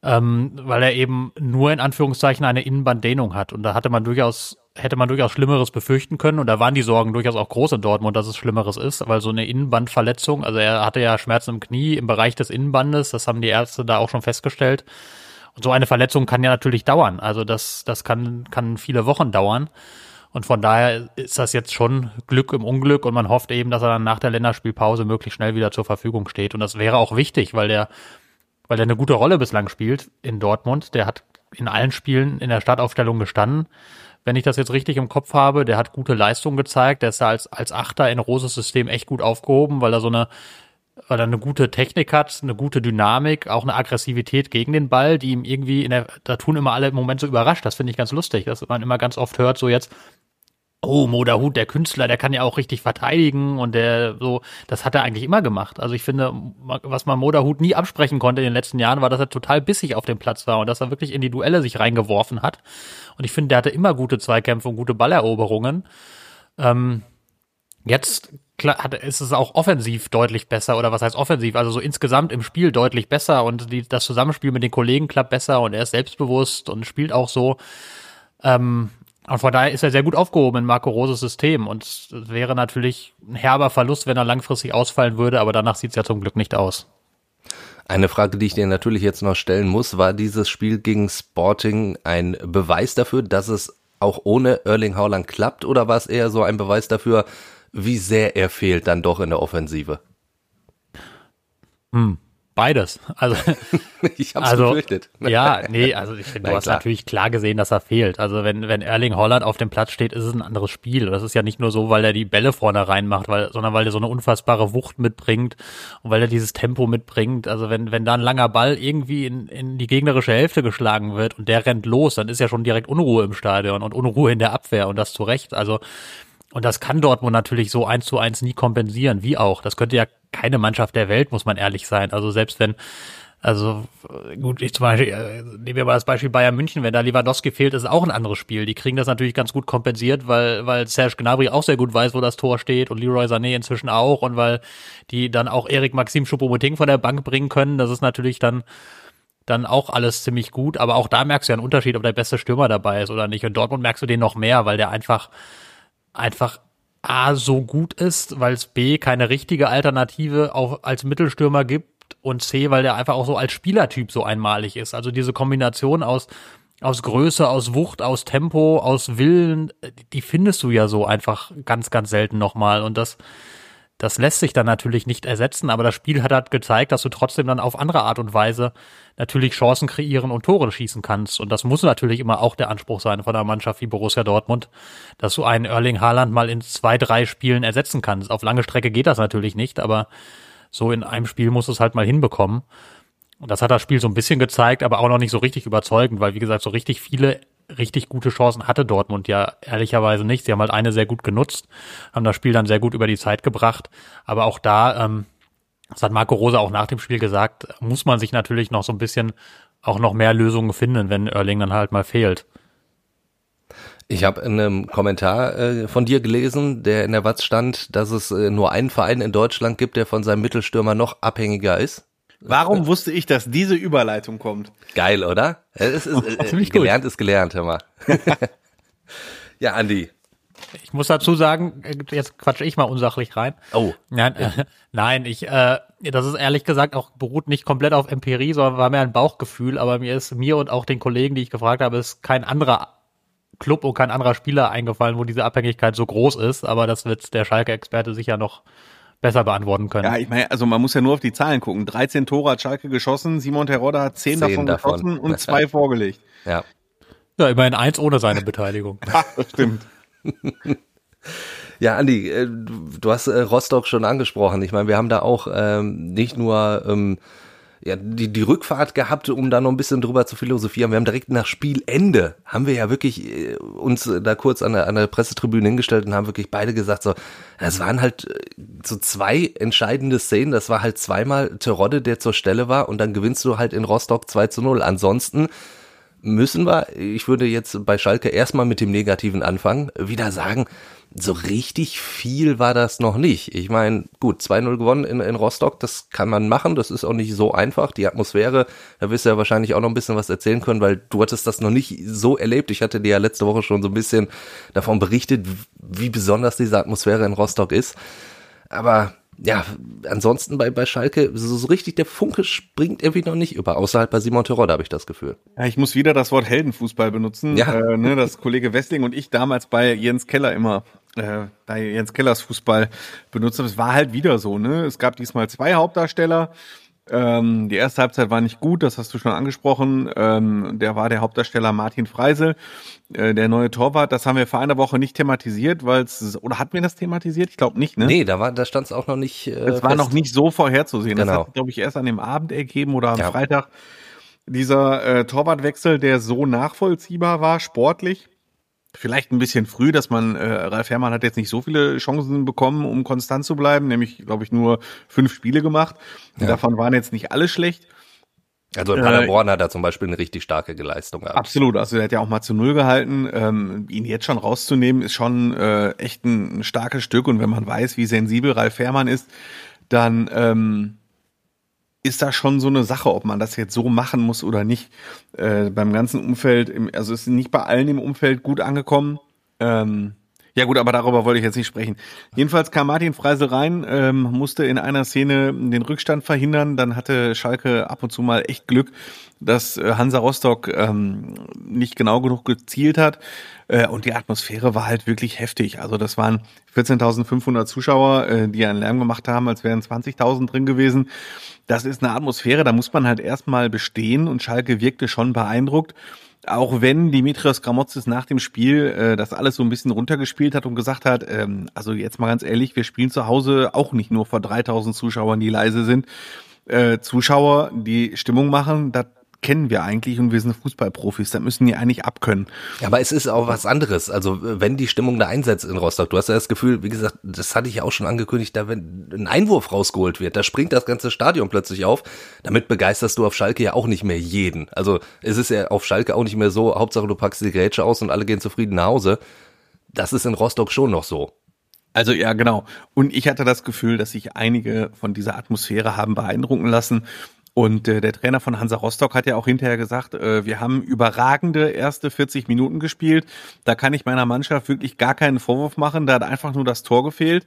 E: Ähm, weil er eben nur in Anführungszeichen eine Innenbanddehnung hat. Und da hatte man durchaus, hätte man durchaus Schlimmeres befürchten können. Und da waren die Sorgen durchaus auch groß in Dortmund, dass es Schlimmeres ist, weil so eine Innenbandverletzung, also er hatte ja Schmerzen im Knie im Bereich des Innenbandes, das haben die Ärzte da auch schon festgestellt. So eine Verletzung kann ja natürlich dauern. Also das, das kann, kann viele Wochen dauern. Und von daher ist das jetzt schon Glück im Unglück und man hofft eben, dass er dann nach der Länderspielpause möglichst schnell wieder zur Verfügung steht. Und das wäre auch wichtig, weil der, weil der eine gute Rolle bislang spielt in Dortmund. Der hat in allen Spielen in der Startaufstellung gestanden. Wenn ich das jetzt richtig im Kopf habe, der hat gute Leistung gezeigt. Der ist da als, als Achter in Roses System echt gut aufgehoben, weil er so eine weil er eine gute Technik hat, eine gute Dynamik, auch eine Aggressivität gegen den Ball, die ihm irgendwie in der, da tun immer alle im Moment so überrascht. Das finde ich ganz lustig, dass man immer ganz oft hört, so jetzt, oh, Moderhut, der Künstler, der kann ja auch richtig verteidigen und der so, das hat er eigentlich immer gemacht. Also ich finde, was man Moderhut nie absprechen konnte in den letzten Jahren, war, dass er total bissig auf dem Platz war und dass er wirklich in die Duelle sich reingeworfen hat. Und ich finde, der hatte immer gute Zweikämpfe und gute Balleroberungen. Ähm, jetzt hat, ist es auch offensiv deutlich besser oder was heißt offensiv? Also so insgesamt im Spiel deutlich besser und die, das Zusammenspiel mit den Kollegen klappt besser und er ist selbstbewusst und spielt auch so. Ähm, und von daher ist er sehr gut aufgehoben in Marco Roses System und es wäre natürlich ein herber Verlust, wenn er langfristig ausfallen würde, aber danach sieht es ja zum Glück nicht aus.
D: Eine Frage, die ich dir natürlich jetzt noch stellen muss, war dieses Spiel gegen Sporting ein Beweis dafür, dass es auch ohne Erling Haaland klappt oder war es eher so ein Beweis dafür, wie sehr er fehlt dann doch in der Offensive.
E: Hm, beides. Also [LAUGHS]
D: ich hab's
E: also,
D: befürchtet.
E: Ja, nee, also ich finde, du hast
D: klar.
E: natürlich klar gesehen, dass er fehlt. Also wenn wenn Erling Holland auf dem Platz steht, ist es ein anderes Spiel. Das ist ja nicht nur so, weil er die Bälle vorne reinmacht, weil sondern weil er so eine unfassbare Wucht mitbringt und weil er dieses Tempo mitbringt. Also wenn wenn da ein langer Ball irgendwie in in die gegnerische Hälfte geschlagen wird und der rennt los, dann ist ja schon direkt Unruhe im Stadion und Unruhe in der Abwehr und das zu Recht. Also und das kann Dortmund natürlich so eins zu eins nie kompensieren, wie auch. Das könnte ja keine Mannschaft der Welt, muss man ehrlich sein. Also selbst wenn, also gut, ich zum Beispiel, äh, nehmen wir mal das Beispiel Bayern München, wenn da Lewandowski fehlt, ist auch ein anderes Spiel. Die kriegen das natürlich ganz gut kompensiert, weil, weil Serge Gnabry auch sehr gut weiß, wo das Tor steht und Leroy Sané inzwischen auch und weil die dann auch Erik Maxim Choupo-Moting von der Bank bringen können. Das ist natürlich dann dann auch alles ziemlich gut, aber auch da merkst du ja einen Unterschied, ob der beste Stürmer dabei ist oder nicht. Und Dortmund merkst du den noch mehr, weil der einfach einfach A so gut ist, weil es B keine richtige Alternative auch als Mittelstürmer gibt und C, weil der einfach auch so als Spielertyp so einmalig ist. Also diese Kombination aus aus Größe, aus Wucht, aus Tempo, aus Willen, die findest du ja so einfach ganz, ganz selten nochmal. Und das, das lässt sich dann natürlich nicht ersetzen, aber das Spiel hat halt gezeigt, dass du trotzdem dann auf andere Art und Weise natürlich Chancen kreieren und Tore schießen kannst. Und das muss natürlich immer auch der Anspruch sein von einer Mannschaft wie Borussia Dortmund, dass du einen Erling Haaland mal in zwei, drei Spielen ersetzen kannst. Auf lange Strecke geht das natürlich nicht, aber so in einem Spiel musst du es halt mal hinbekommen. Und das hat das Spiel so ein bisschen gezeigt, aber auch noch nicht so richtig überzeugend, weil wie gesagt, so richtig viele richtig gute Chancen hatte Dortmund ja ehrlicherweise nicht. Sie haben halt eine sehr gut genutzt, haben das Spiel dann sehr gut über die Zeit gebracht. Aber auch da, ähm, das hat Marco Rose auch nach dem Spiel gesagt, muss man sich natürlich noch so ein bisschen auch noch mehr Lösungen finden, wenn Erling dann halt mal fehlt.
D: Ich habe in einem Kommentar äh, von dir gelesen, der in der Watz stand, dass es äh, nur einen Verein in Deutschland gibt, der von seinem Mittelstürmer noch abhängiger ist.
F: Warum wusste ich, dass diese Überleitung kommt?
D: Geil, oder? Es ist, äh,
E: Ziemlich gut.
D: gelernt ist gelernt, hör mal. [LAUGHS] ja, Andi.
E: Ich muss dazu sagen, äh, jetzt quatsche ich mal unsachlich rein.
D: Oh.
E: Nein, äh, [LAUGHS] nein, ich, äh, das ist ehrlich gesagt auch beruht nicht komplett auf Empirie, sondern war mehr ein Bauchgefühl. Aber mir ist mir und auch den Kollegen, die ich gefragt habe, ist kein anderer Club und kein anderer Spieler eingefallen, wo diese Abhängigkeit so groß ist. Aber das wird der Schalke-Experte sicher noch besser beantworten können.
F: Ja, ich meine, also man muss ja nur auf die Zahlen gucken. 13 Tore hat Schalke geschossen, Simon Terodde hat 10,
D: 10
F: davon,
D: davon.
F: geschossen und zwei [LAUGHS] vorgelegt.
D: Ja.
E: Ja, immerhin eins ohne seine Beteiligung. [LAUGHS]
F: Ja, stimmt.
D: Ja, Andi, äh, du du hast äh, Rostock schon angesprochen. Ich meine, wir haben da auch ähm, nicht nur ähm, ja, die, die Rückfahrt gehabt, um da noch ein bisschen drüber zu philosophieren. Wir haben direkt nach Spielende, haben wir ja wirklich äh, uns da kurz an der, an der Pressetribüne hingestellt und haben wirklich beide gesagt, so, das waren halt äh, so zwei entscheidende Szenen. Das war halt zweimal Terodde, der zur Stelle war und dann gewinnst du halt in Rostock 2 zu 0. Ansonsten müssen wir, ich würde jetzt bei Schalke erstmal mit dem Negativen anfangen, wieder sagen, so richtig viel war das noch nicht. Ich meine, gut, 2-0 gewonnen in, in Rostock, das kann man machen, das ist auch nicht so einfach. Die Atmosphäre, da wirst du ja wahrscheinlich auch noch ein bisschen was erzählen können, weil du hattest das noch nicht so erlebt. Ich hatte dir ja letzte Woche schon so ein bisschen davon berichtet, wie besonders diese Atmosphäre in Rostock ist. Aber ja, ansonsten bei, bei Schalke, so, so richtig der Funke springt irgendwie noch nicht über, außer halt bei Simon Terodde habe ich das Gefühl.
F: Ja, ich muss wieder das Wort Heldenfußball benutzen,
D: Ja.
F: äh, ne, das Kollege Wessling und ich damals bei Jens Keller immer, äh, bei Jens Kellers Fußball benutzt haben. Es war halt wieder so, ne? Es gab diesmal zwei Hauptdarsteller. Ähm, die erste Halbzeit war nicht gut, das hast du schon angesprochen. Ähm, der war der Hauptdarsteller Martin Freisel, äh, der neue Torwart. Das haben wir vor einer Woche nicht thematisiert, weil es oder hatten wir das thematisiert? Ich glaube nicht, ne?
D: Nee, da war, da stand es auch noch nicht. Äh,
F: Es war
D: fest.
F: noch nicht so vorherzusehen. Das
D: Genau.
F: hat, glaube ich, erst an dem Abend ergeben oder am
D: Ja.
F: Freitag. Dieser äh, Torwartwechsel, der so nachvollziehbar war, sportlich. Vielleicht ein bisschen früh, dass man, äh, Ralf Herrmann hat jetzt nicht so viele Chancen bekommen, um konstant zu bleiben, nämlich, glaube ich, nur fünf Spiele gemacht.
D: Ja.
F: Davon waren jetzt nicht alle schlecht.
D: Also in
F: Äh,
D: Paderborn hat er zum Beispiel eine richtig starke Leistung gehabt.
F: Absolut, also er hat ja auch mal zu Null gehalten. Ähm, ihn jetzt schon rauszunehmen, ist schon äh, echt ein, ein starkes Stück. Und wenn man weiß, wie sensibel Ralf Fährmann ist, dann ähm, ist das schon so eine Sache, ob man das jetzt so machen muss oder nicht. Äh, beim ganzen Umfeld, also ist nicht bei allen im Umfeld gut angekommen. Ähm, ja gut, aber darüber wollte ich jetzt nicht sprechen. Jedenfalls kam Martin Freisel rein, ähm, musste in einer Szene den Rückstand verhindern. Dann hatte Schalke ab und zu mal echt Glück, dass äh, Hansa Rostock ähm, nicht genau genug gezielt hat. Äh, und die Atmosphäre war halt wirklich heftig. Also das waren 14.500 Zuschauer, äh, die einen Lärm gemacht haben, als wären 20.000 drin gewesen. Das ist eine Atmosphäre, da muss man halt erstmal bestehen und Schalke wirkte schon beeindruckt. Auch wenn Dimitrios Gramotzes nach dem Spiel äh, das alles so ein bisschen runtergespielt hat und gesagt hat, ähm, also jetzt mal ganz ehrlich, wir spielen zu Hause auch nicht nur vor 3000 Zuschauern, die leise sind. Äh, Zuschauer, die Stimmung machen, das kennen wir eigentlich und wir sind Fußballprofis, da müssen die eigentlich abkönnen.
D: Aber es ist auch was anderes. Also wenn die Stimmung da einsetzt in Rostock, du hast ja das Gefühl, wie gesagt, das hatte ich ja auch schon angekündigt, da wenn ein Einwurf rausgeholt wird, da springt das ganze Stadion plötzlich auf. Damit begeisterst du auf Schalke ja auch nicht mehr jeden. Also es ist ja auf Schalke auch nicht mehr so, Hauptsache du packst die Grätsche aus und alle gehen zufrieden nach Hause. Das ist in Rostock schon noch so.
F: Also ja, genau. Und ich hatte das Gefühl, dass sich einige von dieser Atmosphäre haben beeindrucken lassen. Und äh, der Trainer von Hansa Rostock hat ja auch hinterher gesagt, äh, wir haben überragende erste 40 Minuten gespielt. Da kann ich meiner Mannschaft wirklich gar keinen Vorwurf machen. Da hat einfach nur das Tor gefehlt.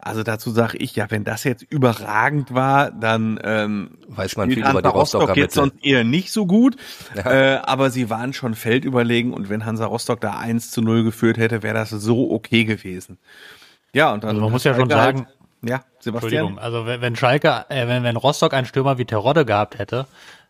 F: Also dazu sage ich, ja, wenn das jetzt überragend war, dann ähm,
D: Weiß man viel über die
F: Hansa Rostock
D: Rostocker
F: jetzt sonst eher nicht so gut. [LAUGHS] Äh, aber sie waren schon feldüberlegen und wenn Hansa Rostock da 1 zu 0 geführt hätte, wäre das so okay gewesen. Ja, und dann
E: Also man muss ja schon
F: Schalke
E: sagen-
F: ja, Sebastian.
E: Entschuldigung, also wenn, wenn Schalke, äh, wenn, wenn Rostock einen Stürmer wie Terodde gehabt hätte,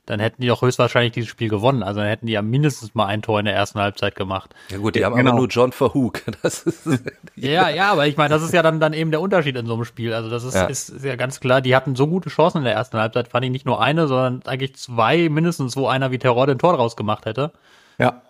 E: dann hätten die doch höchstwahrscheinlich dieses Spiel gewonnen. Also dann hätten die ja mindestens mal ein Tor in der ersten Halbzeit gemacht.
D: Ja gut, die haben
F: genau.
D: aber nur John Verhoek. [LAUGHS] Das ist,
E: Ja, ja, aber ich meine, das ist ja dann, dann eben der Unterschied in so einem Spiel. Also das ist,
D: Ja.
E: ist, ist ja ganz klar, die hatten so gute Chancen in der ersten Halbzeit, fand ich nicht nur eine, sondern eigentlich zwei mindestens, wo einer wie Terodde ein Tor draus gemacht hätte.
F: Ja.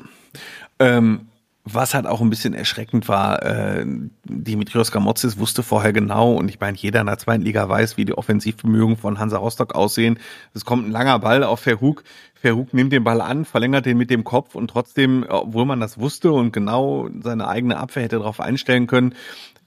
F: Ähm, was halt auch ein bisschen erschreckend war, äh, Dimitrios Gamotzis wusste vorher genau, und ich meine, jeder in der zweiten Liga weiß, wie die Offensivbemühungen von Hansa Rostock aussehen. Es kommt ein langer Ball auf Verhug. Verhug nimmt den Ball an, verlängert den mit dem Kopf und trotzdem, obwohl man das wusste und genau seine eigene Abwehr hätte darauf einstellen können,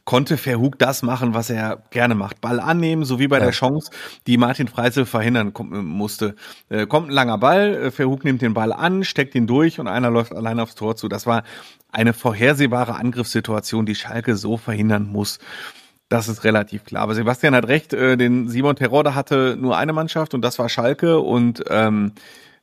F: konnte Verhug das machen, was er gerne macht. Ball annehmen, so wie bei der Chance, die Martin Freisel verhindern kom- musste. Äh, kommt ein langer Ball, äh, Verhug nimmt den Ball an, steckt ihn durch und einer läuft allein aufs Tor zu. Das war eine vorhersehbare Angriffssituation, die Schalke so verhindern muss. Das ist relativ klar. Aber Sebastian hat recht, äh, den Simon Terodde hatte nur eine Mannschaft und das war Schalke und ähm,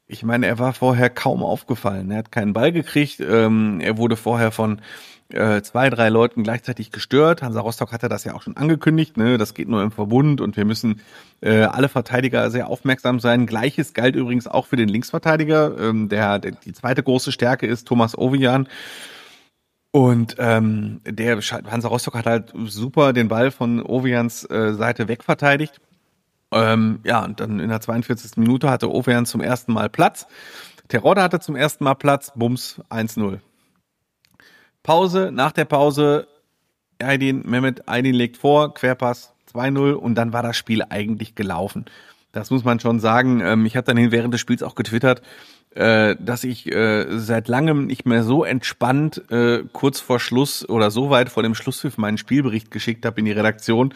F: ich meine, er war vorher kaum aufgefallen. Er hat keinen Ball gekriegt. Ähm, er wurde vorher von äh, zwei, drei Leuten gleichzeitig gestört. Hansa Rostock hatte das ja auch schon angekündigt. Ne? Das geht nur im Verbund und wir müssen äh, alle Verteidiger sehr aufmerksam sein. Gleiches galt übrigens auch für den Linksverteidiger. Ähm, der, der die zweite große Stärke ist Thomas Ovian. Und ähm, der Hansa Rostock hat halt super den Ball von Ovians äh, Seite wegverteidigt. Ähm, ja, und dann in der 42. Minute hatte Ovian zum ersten Mal Platz. Terodde hatte zum ersten Mal Platz, Bums 1-0. Pause, nach der Pause, Aydin, Mehmet Aydin legt vor, Querpass 2-0 und dann war das Spiel eigentlich gelaufen. Das muss man schon sagen. Ähm, ich habe dann während des Spiels auch getwittert, äh, dass ich äh, seit langem nicht mehr so entspannt äh, kurz vor Schluss oder so weit vor dem Schlusspfiff meinen Spielbericht geschickt habe in die Redaktion.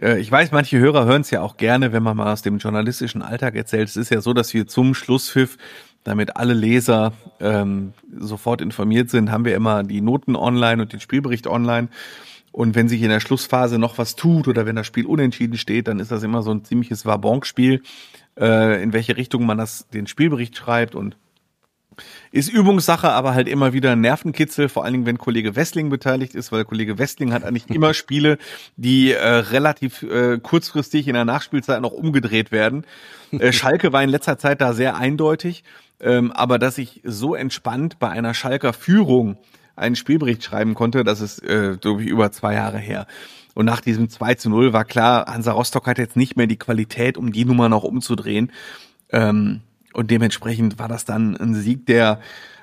F: Äh, ich weiß, manche Hörer hören es ja auch gerne, wenn man mal aus dem journalistischen Alltag erzählt. Es ist ja so, dass wir zum Schlusspfiff, damit alle Leser ähm, sofort informiert sind, haben wir immer die Noten online und den Spielbericht online. Und wenn sich in der Schlussphase noch was tut oder wenn das Spiel unentschieden steht, dann ist das immer so ein ziemliches Wabonk-Spiel äh, in welche Richtung man das, den Spielbericht schreibt und ist Übungssache, aber halt immer wieder Nervenkitzel, vor allen Dingen, wenn Kollege Westling beteiligt ist, weil Kollege Westling hat eigentlich immer [LAUGHS] Spiele, die äh, relativ äh, kurzfristig in der Nachspielzeit noch umgedreht werden. Äh, [LAUGHS] Schalke war in letzter Zeit da sehr eindeutig, ähm, aber dass ich so entspannt bei einer Schalker Führung einen Spielbericht schreiben konnte, das ist äh, so wie über zwei Jahre her. Und nach diesem 2 zu 0 war klar, Hansa Rostock hat jetzt nicht mehr die Qualität, um die Nummer noch umzudrehen. Ähm, und dementsprechend war das dann ein Sieg, der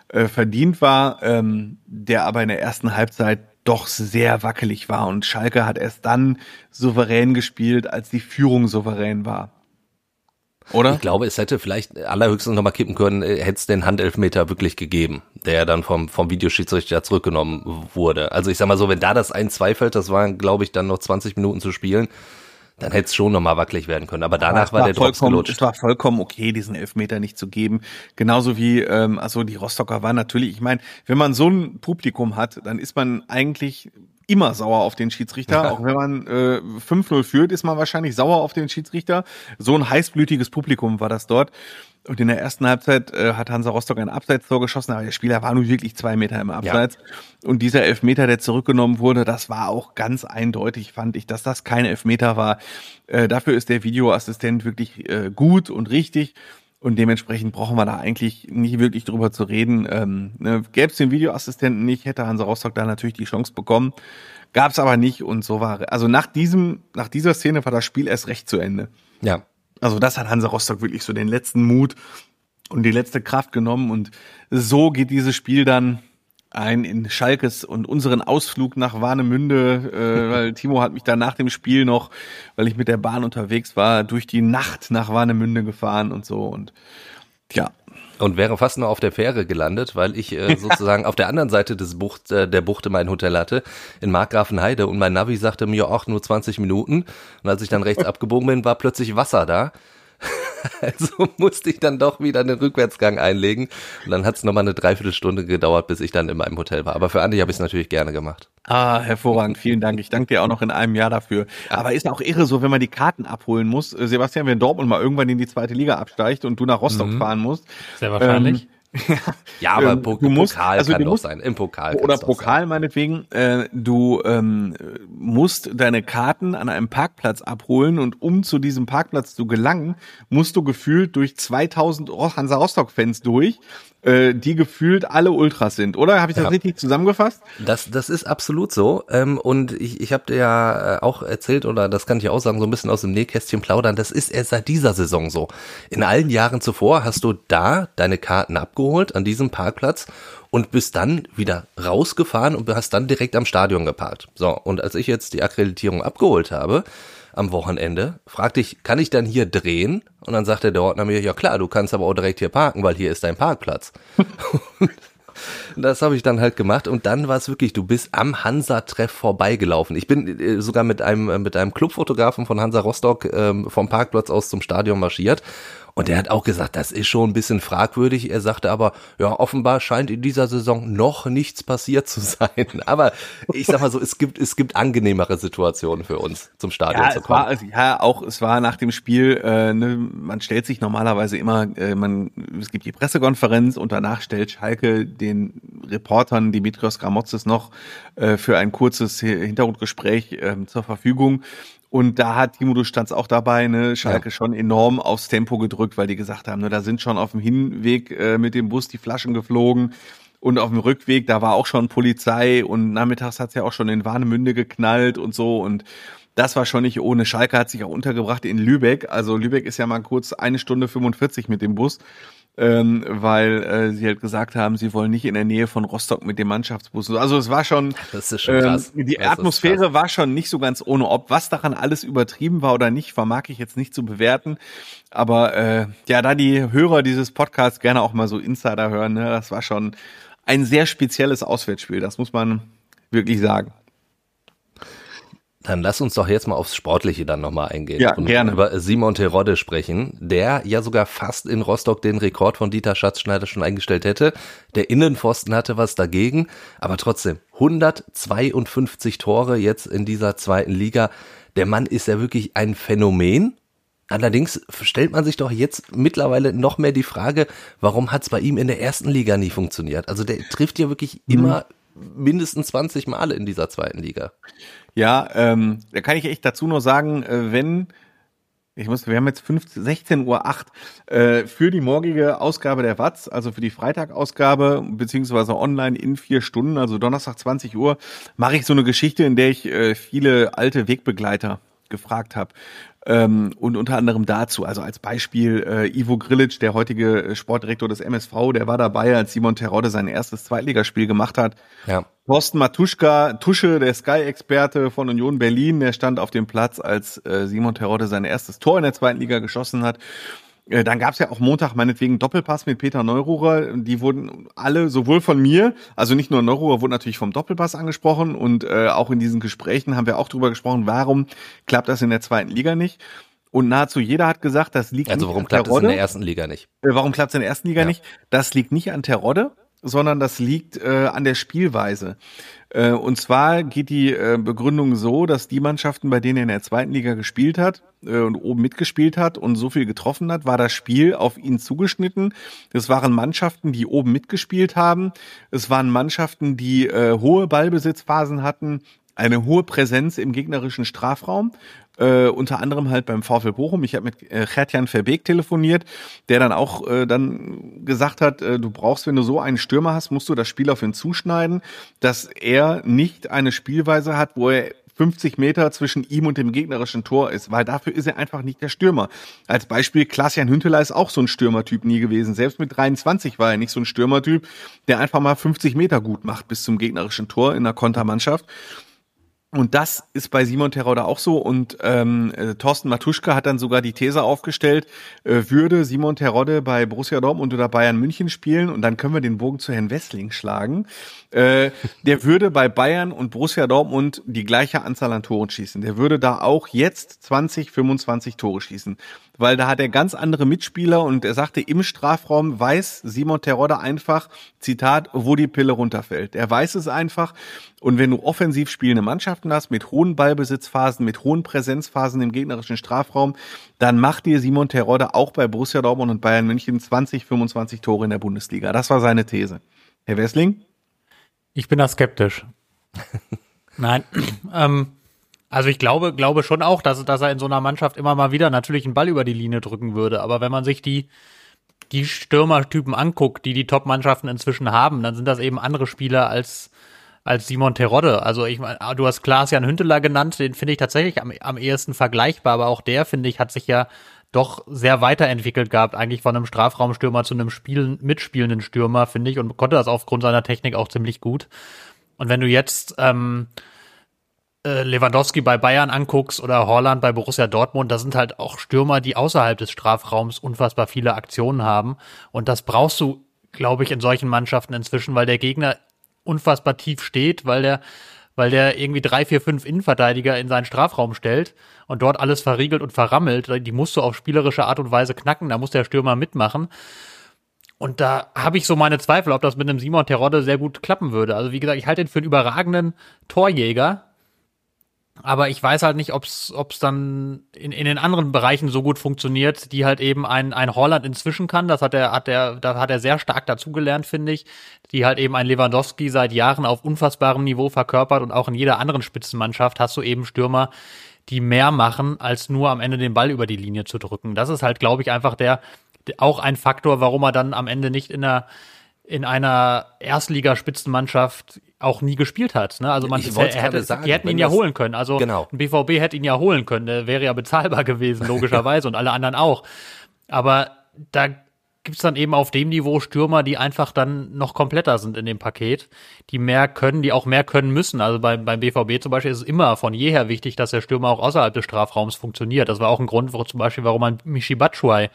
F: äh, verdient war, ähm, der aber in der ersten Halbzeit doch sehr wackelig war. Und Schalke hat erst dann souverän gespielt, als die Führung souverän war.
D: Oder? Ich glaube, es hätte vielleicht allerhöchstens nochmal kippen können, äh, hätte es den Handelfmeter wirklich gegeben, der dann vom, vom Videoschiedsrichter zurückgenommen wurde. Also ich sag mal so, wenn da das 1-2 fällt, das waren, glaube ich, dann noch 20 Minuten zu spielen, dann hätte es schon nochmal wackelig werden können. Aber danach war, war, der Drops gelutscht.
F: Es war vollkommen okay, diesen Elfmeter nicht zu geben. Genauso wie, ähm, also die Rostocker waren natürlich, ich meine, wenn man so ein Publikum hat, dann ist man eigentlich immer sauer auf den Schiedsrichter. [LAUGHS] Auch wenn man äh, 5-0 führt, ist man wahrscheinlich sauer auf den Schiedsrichter. So ein heißblütiges Publikum war das dort. Und in der ersten Halbzeit äh, hat Hansa Rostock ein Abseitstor geschossen, aber der Spieler war nun wirklich zwei Meter im Abseits. Ja. Und dieser Elfmeter, der zurückgenommen wurde, das war auch ganz eindeutig, fand ich, dass das kein Elfmeter war. Äh, dafür ist der Videoassistent wirklich äh, gut und richtig. Und dementsprechend brauchen wir da eigentlich nicht wirklich drüber zu reden. Ähm, ne, Gäbe es den Videoassistenten nicht, hätte Hansa Rostock da natürlich die Chance bekommen. Gab es aber nicht und so war. Also nach diesem, nach dieser Szene war das Spiel erst recht zu Ende.
D: Ja.
F: Also das hat Hansa Rostock wirklich so den letzten Mut und die letzte Kraft genommen und so geht dieses Spiel dann ein in Schalkes und unseren Ausflug nach Warnemünde, äh, [LAUGHS] weil Timo hat mich da nach dem Spiel noch, weil ich mit der Bahn unterwegs war, durch die Nacht nach Warnemünde gefahren und so und ja.
D: Und wäre fast nur auf der Fähre gelandet, weil ich äh, [LAUGHS] sozusagen auf der anderen Seite des Bucht, äh, der Buchte mein Hotel hatte, in Markgrafenheide. Und mein Navi sagte mir auch nur 20 Minuten. Und als ich dann rechts [LAUGHS] abgebogen bin, war plötzlich Wasser da [LAUGHS] Also musste ich dann doch wieder einen Rückwärtsgang einlegen. Und dann hat es nochmal eine Dreiviertelstunde gedauert, bis ich dann in meinem Hotel war. Aber für Andi habe ich es natürlich gerne gemacht.
F: Ah, hervorragend. Vielen Dank. Ich danke dir auch noch in einem Jahr dafür. Aber ist auch irre so, wenn man die Karten abholen muss. Äh, Sebastian, wenn Dortmund mal irgendwann in die zweite Liga absteigt und du nach Rostock mhm. fahren musst.
E: Sehr wahrscheinlich. Ähm, [LAUGHS]
D: ja, aber ähm, du musst, Pokal also kann doch sein. Im Pokal.
F: Oder Pokal sein. meinetwegen. Äh, du ähm, musst deine Karten an einem Parkplatz abholen und um zu diesem Parkplatz zu gelangen, musst du gefühlt durch 2000 Hansa Rostock-Fans durch äh, die gefühlt alle Ultras sind, oder? Habe ich das ja. richtig zusammengefasst?
D: Das, das ist absolut so. Ähm, und ich, ich habe dir ja äh, auch erzählt, oder das kann ich auch sagen, so ein bisschen aus dem Nähkästchen plaudern, das ist erst seit dieser Saison so. In allen Jahren zuvor hast du da deine Karten abgeholt, an diesem Parkplatz, und bist dann wieder rausgefahren und hast dann direkt am Stadion geparkt. So, und als ich jetzt die Akkreditierung abgeholt habe, am Wochenende, fragte ich, kann ich dann hier drehen? Und dann sagte der Ordner mir, ja klar, du kannst aber auch direkt hier parken, weil hier ist dein Parkplatz. [LAUGHS] das habe ich dann halt gemacht und dann war es wirklich, du bist am Hansa-Treff vorbeigelaufen. Ich bin äh, sogar mit einem, äh, mit einem Clubfotografen von Hansa Rostock ähm, vom Parkplatz aus zum Stadion marschiert Und er hat auch gesagt, das ist schon ein bisschen fragwürdig. Er sagte aber, ja, offenbar scheint in dieser Saison noch nichts passiert zu sein. [LAUGHS] Aber ich sag mal so, es gibt, es gibt angenehmere Situationen für uns, zum Stadion
F: ja,
D: zu
F: es
D: kommen.
F: war, also, ja, auch es war nach dem Spiel, äh, ne, man stellt sich normalerweise immer, äh, man, es gibt die Pressekonferenz und danach stellt Schalke den Reportern Dimitrios Gramotzes noch äh, für ein kurzes Hintergrundgespräch äh, zur Verfügung. Und da hat Timo, du standst auch dabei, ne, Schalke
D: Ja.
F: schon enorm aufs Tempo gedrückt, weil die gesagt haben, ne, da sind schon auf dem Hinweg äh, mit dem Bus die Flaschen geflogen. Und auf dem Rückweg, da war auch schon Polizei und nachmittags hat's ja auch schon in Warnemünde geknallt und so. Und das war schon nicht ohne. Schalke hat sich auch untergebracht in Lübeck. Also Lübeck ist ja mal kurz eine Stunde 45 mit dem Bus, ähm, weil äh, sie halt gesagt haben, sie wollen nicht in der Nähe von Rostock mit dem Mannschaftsbus. Also es war schon,
D: Das ist schon krass.
F: ähm, die
D: Das
F: Atmosphäre war schon nicht so ganz ohne. Ob was daran alles übertrieben war oder nicht, vermag ich jetzt nicht zu bewerten. Aber äh, ja, da die Hörer dieses Podcasts gerne auch mal so Insider hören, ne, das war schon ein sehr spezielles Auswärtsspiel. Das muss man wirklich sagen.
D: Dann lass uns doch jetzt mal aufs Sportliche dann nochmal eingehen.
F: Ja,
D: und
F: gerne.
D: über Simon Terodde sprechen, der ja sogar fast in Rostock den Rekord von Dieter Schatzschneider schon eingestellt hätte. Der Innenpfosten hatte was dagegen, aber trotzdem 152 Tore jetzt in dieser zweiten Liga. Der Mann ist ja wirklich ein Phänomen. Allerdings stellt man sich doch jetzt mittlerweile noch mehr die Frage, warum hat es bei ihm in der ersten Liga nie funktioniert? Also der trifft ja wirklich
F: Mhm.
D: immer mindestens 20 Male in dieser zweiten Liga.
F: Ja, ähm, da kann ich echt dazu nur sagen, äh, wenn ich muss, wir haben jetzt 15, 16 Uhr 8 äh, für die morgige Ausgabe der Watz, also für die Freitagausgabe beziehungsweise online in vier Stunden, also Donnerstag 20 Uhr, mache ich so eine Geschichte, in der ich äh, viele alte Wegbegleiter gefragt habe. Ähm, und unter anderem dazu, also als Beispiel äh, Ivo Grilic, der heutige Sportdirektor des MSV, der war dabei, als Simon Terodde sein erstes Zweitligaspiel gemacht hat.
D: Ja.
F: Thorsten Matuschka, Tusche, der Sky-Experte von Union Berlin, der stand auf dem Platz, als äh, Simon Terodde sein erstes Tor in der zweiten Liga geschossen hat. Äh, Dann gab's ja auch Montag meinetwegen Doppelpass mit Peter Neururer. Die wurden alle, sowohl von mir, also nicht nur Neururer, wurde natürlich vom Doppelpass angesprochen und äh, auch in diesen Gesprächen haben wir auch drüber gesprochen, warum klappt das in der zweiten Liga nicht. Und nahezu jeder hat gesagt, das liegt
D: Also
F: nicht
D: warum
F: an
D: klappt es in
F: Terodde.
D: der ersten Liga nicht?
F: Äh, Warum klappt es in der ersten Liga
D: Ja.
F: nicht? Das liegt nicht an Terodde, sondern das liegt äh, an der Spielweise. Äh, und zwar geht die äh, Begründung so, dass die Mannschaften, bei denen er in der zweiten Liga gespielt hat äh, und oben mitgespielt hat und so viel getroffen hat, war das Spiel auf ihn zugeschnitten. Es waren Mannschaften, die oben mitgespielt haben. Es waren Mannschaften, die äh, hohe Ballbesitzphasen hatten, eine hohe Präsenz im gegnerischen Strafraum. Äh, unter anderem halt beim VfL Bochum. Ich habe mit äh, Gertjan Verbeek telefoniert, der dann auch äh, dann gesagt hat, äh, du brauchst, wenn du so einen Stürmer hast, musst du das Spiel auf ihn zuschneiden, dass er nicht eine Spielweise hat, wo er 50 Meter zwischen ihm und dem gegnerischen Tor ist, weil dafür ist er einfach nicht der Stürmer. Als Beispiel, Klaas-Jan Hünteler ist auch so ein Stürmertyp nie gewesen. Selbst mit 23 war er nicht so ein Stürmertyp, der einfach mal 50 Meter gut macht bis zum gegnerischen Tor in der Kontermannschaft. Und das ist bei Simon Terodde auch so. Und ähm, äh, Thorsten Matuschka hat dann sogar die These aufgestellt, äh, würde Simon Terodde bei Borussia Dortmund oder Bayern München spielen, und dann können wir den Bogen zu Herrn Wessling schlagen, äh, der würde bei Bayern und Borussia Dortmund die gleiche Anzahl an Toren schießen. Der würde da auch jetzt 20, 25 Tore schießen. Weil da hat er ganz andere Mitspieler und er sagte, im Strafraum weiß Simon Terodde einfach, Zitat, wo die Pille runterfällt. Er weiß es einfach. Und wenn du offensiv spielende Mannschaften hast, mit hohen Ballbesitzphasen, mit hohen Präsenzphasen im gegnerischen Strafraum, dann macht dir Simon Terodde auch bei Borussia Dortmund und Bayern München 20, 25 Tore in der Bundesliga. Das war seine These. Herr Wessling?
E: Ich bin da skeptisch. [LAUGHS] Nein, ähm, also ich glaube, glaube schon auch, dass, dass er in so einer Mannschaft immer mal wieder natürlich einen Ball über die Linie drücken würde. Aber wenn man sich die, die Stürmertypen anguckt, die die Top-Mannschaften inzwischen haben, dann sind das eben andere Spieler als, als Simon Terodde. Also ich meine, du hast Klaas-Jan Hünteler genannt, den finde ich tatsächlich am, am ehesten vergleichbar, aber auch der, finde ich, hat sich ja doch sehr weiterentwickelt gehabt, eigentlich von einem Strafraumstürmer zu einem Spielen, mitspielenden Stürmer, finde ich, und konnte das aufgrund seiner Technik auch ziemlich gut. Und wenn du jetzt ähm, äh, Lewandowski bei Bayern anguckst oder Holland bei Borussia Dortmund, das sind halt auch Stürmer, die außerhalb des Strafraums unfassbar viele Aktionen haben. Und das brauchst du, glaube ich, in solchen Mannschaften inzwischen, weil der Gegner unfassbar tief steht, weil der weil der irgendwie drei, vier, fünf Innenverteidiger in seinen Strafraum stellt und dort alles verriegelt und verrammelt. Die musst du auf spielerische Art und Weise knacken, da muss der Stürmer mitmachen. Und da habe ich so meine Zweifel, ob das mit einem Simon Terodde sehr gut klappen würde. Also wie gesagt, ich halte ihn für einen überragenden Torjäger, aber ich weiß halt nicht, ob es dann in, in den anderen Bereichen so gut funktioniert, die halt eben ein, ein Holland inzwischen kann. Das hat er, hat er, da hat er sehr stark dazugelernt, finde ich. Die halt eben ein Lewandowski seit Jahren auf unfassbarem Niveau verkörpert und auch in jeder anderen Spitzenmannschaft hast du eben Stürmer, die mehr machen, als nur am Ende den Ball über die Linie zu drücken. Das ist halt, glaube ich, einfach der, auch ein Faktor, warum er dann am Ende nicht in der in einer Erstligaspitzenmannschaft auch nie gespielt hat. Ne? Also man
D: Ich
E: hätte,
D: gerade sagen,
E: die hätten ihn ja holen können. Also
D: Genau.
E: ein BVB hätte ihn ja holen können. Der wäre ja bezahlbar [LAUGHS] gewesen, logischerweise, und alle anderen auch. Aber da gibt's dann eben auf dem Niveau Stürmer, die einfach dann noch kompletter sind in dem Paket, die mehr können, die auch mehr können müssen. Also beim, beim BVB zum Beispiel ist es immer von jeher wichtig, dass der Stürmer auch außerhalb des Strafraums funktioniert. Das war auch ein Grund, wo zum Beispiel, warum man Michi Batshuayi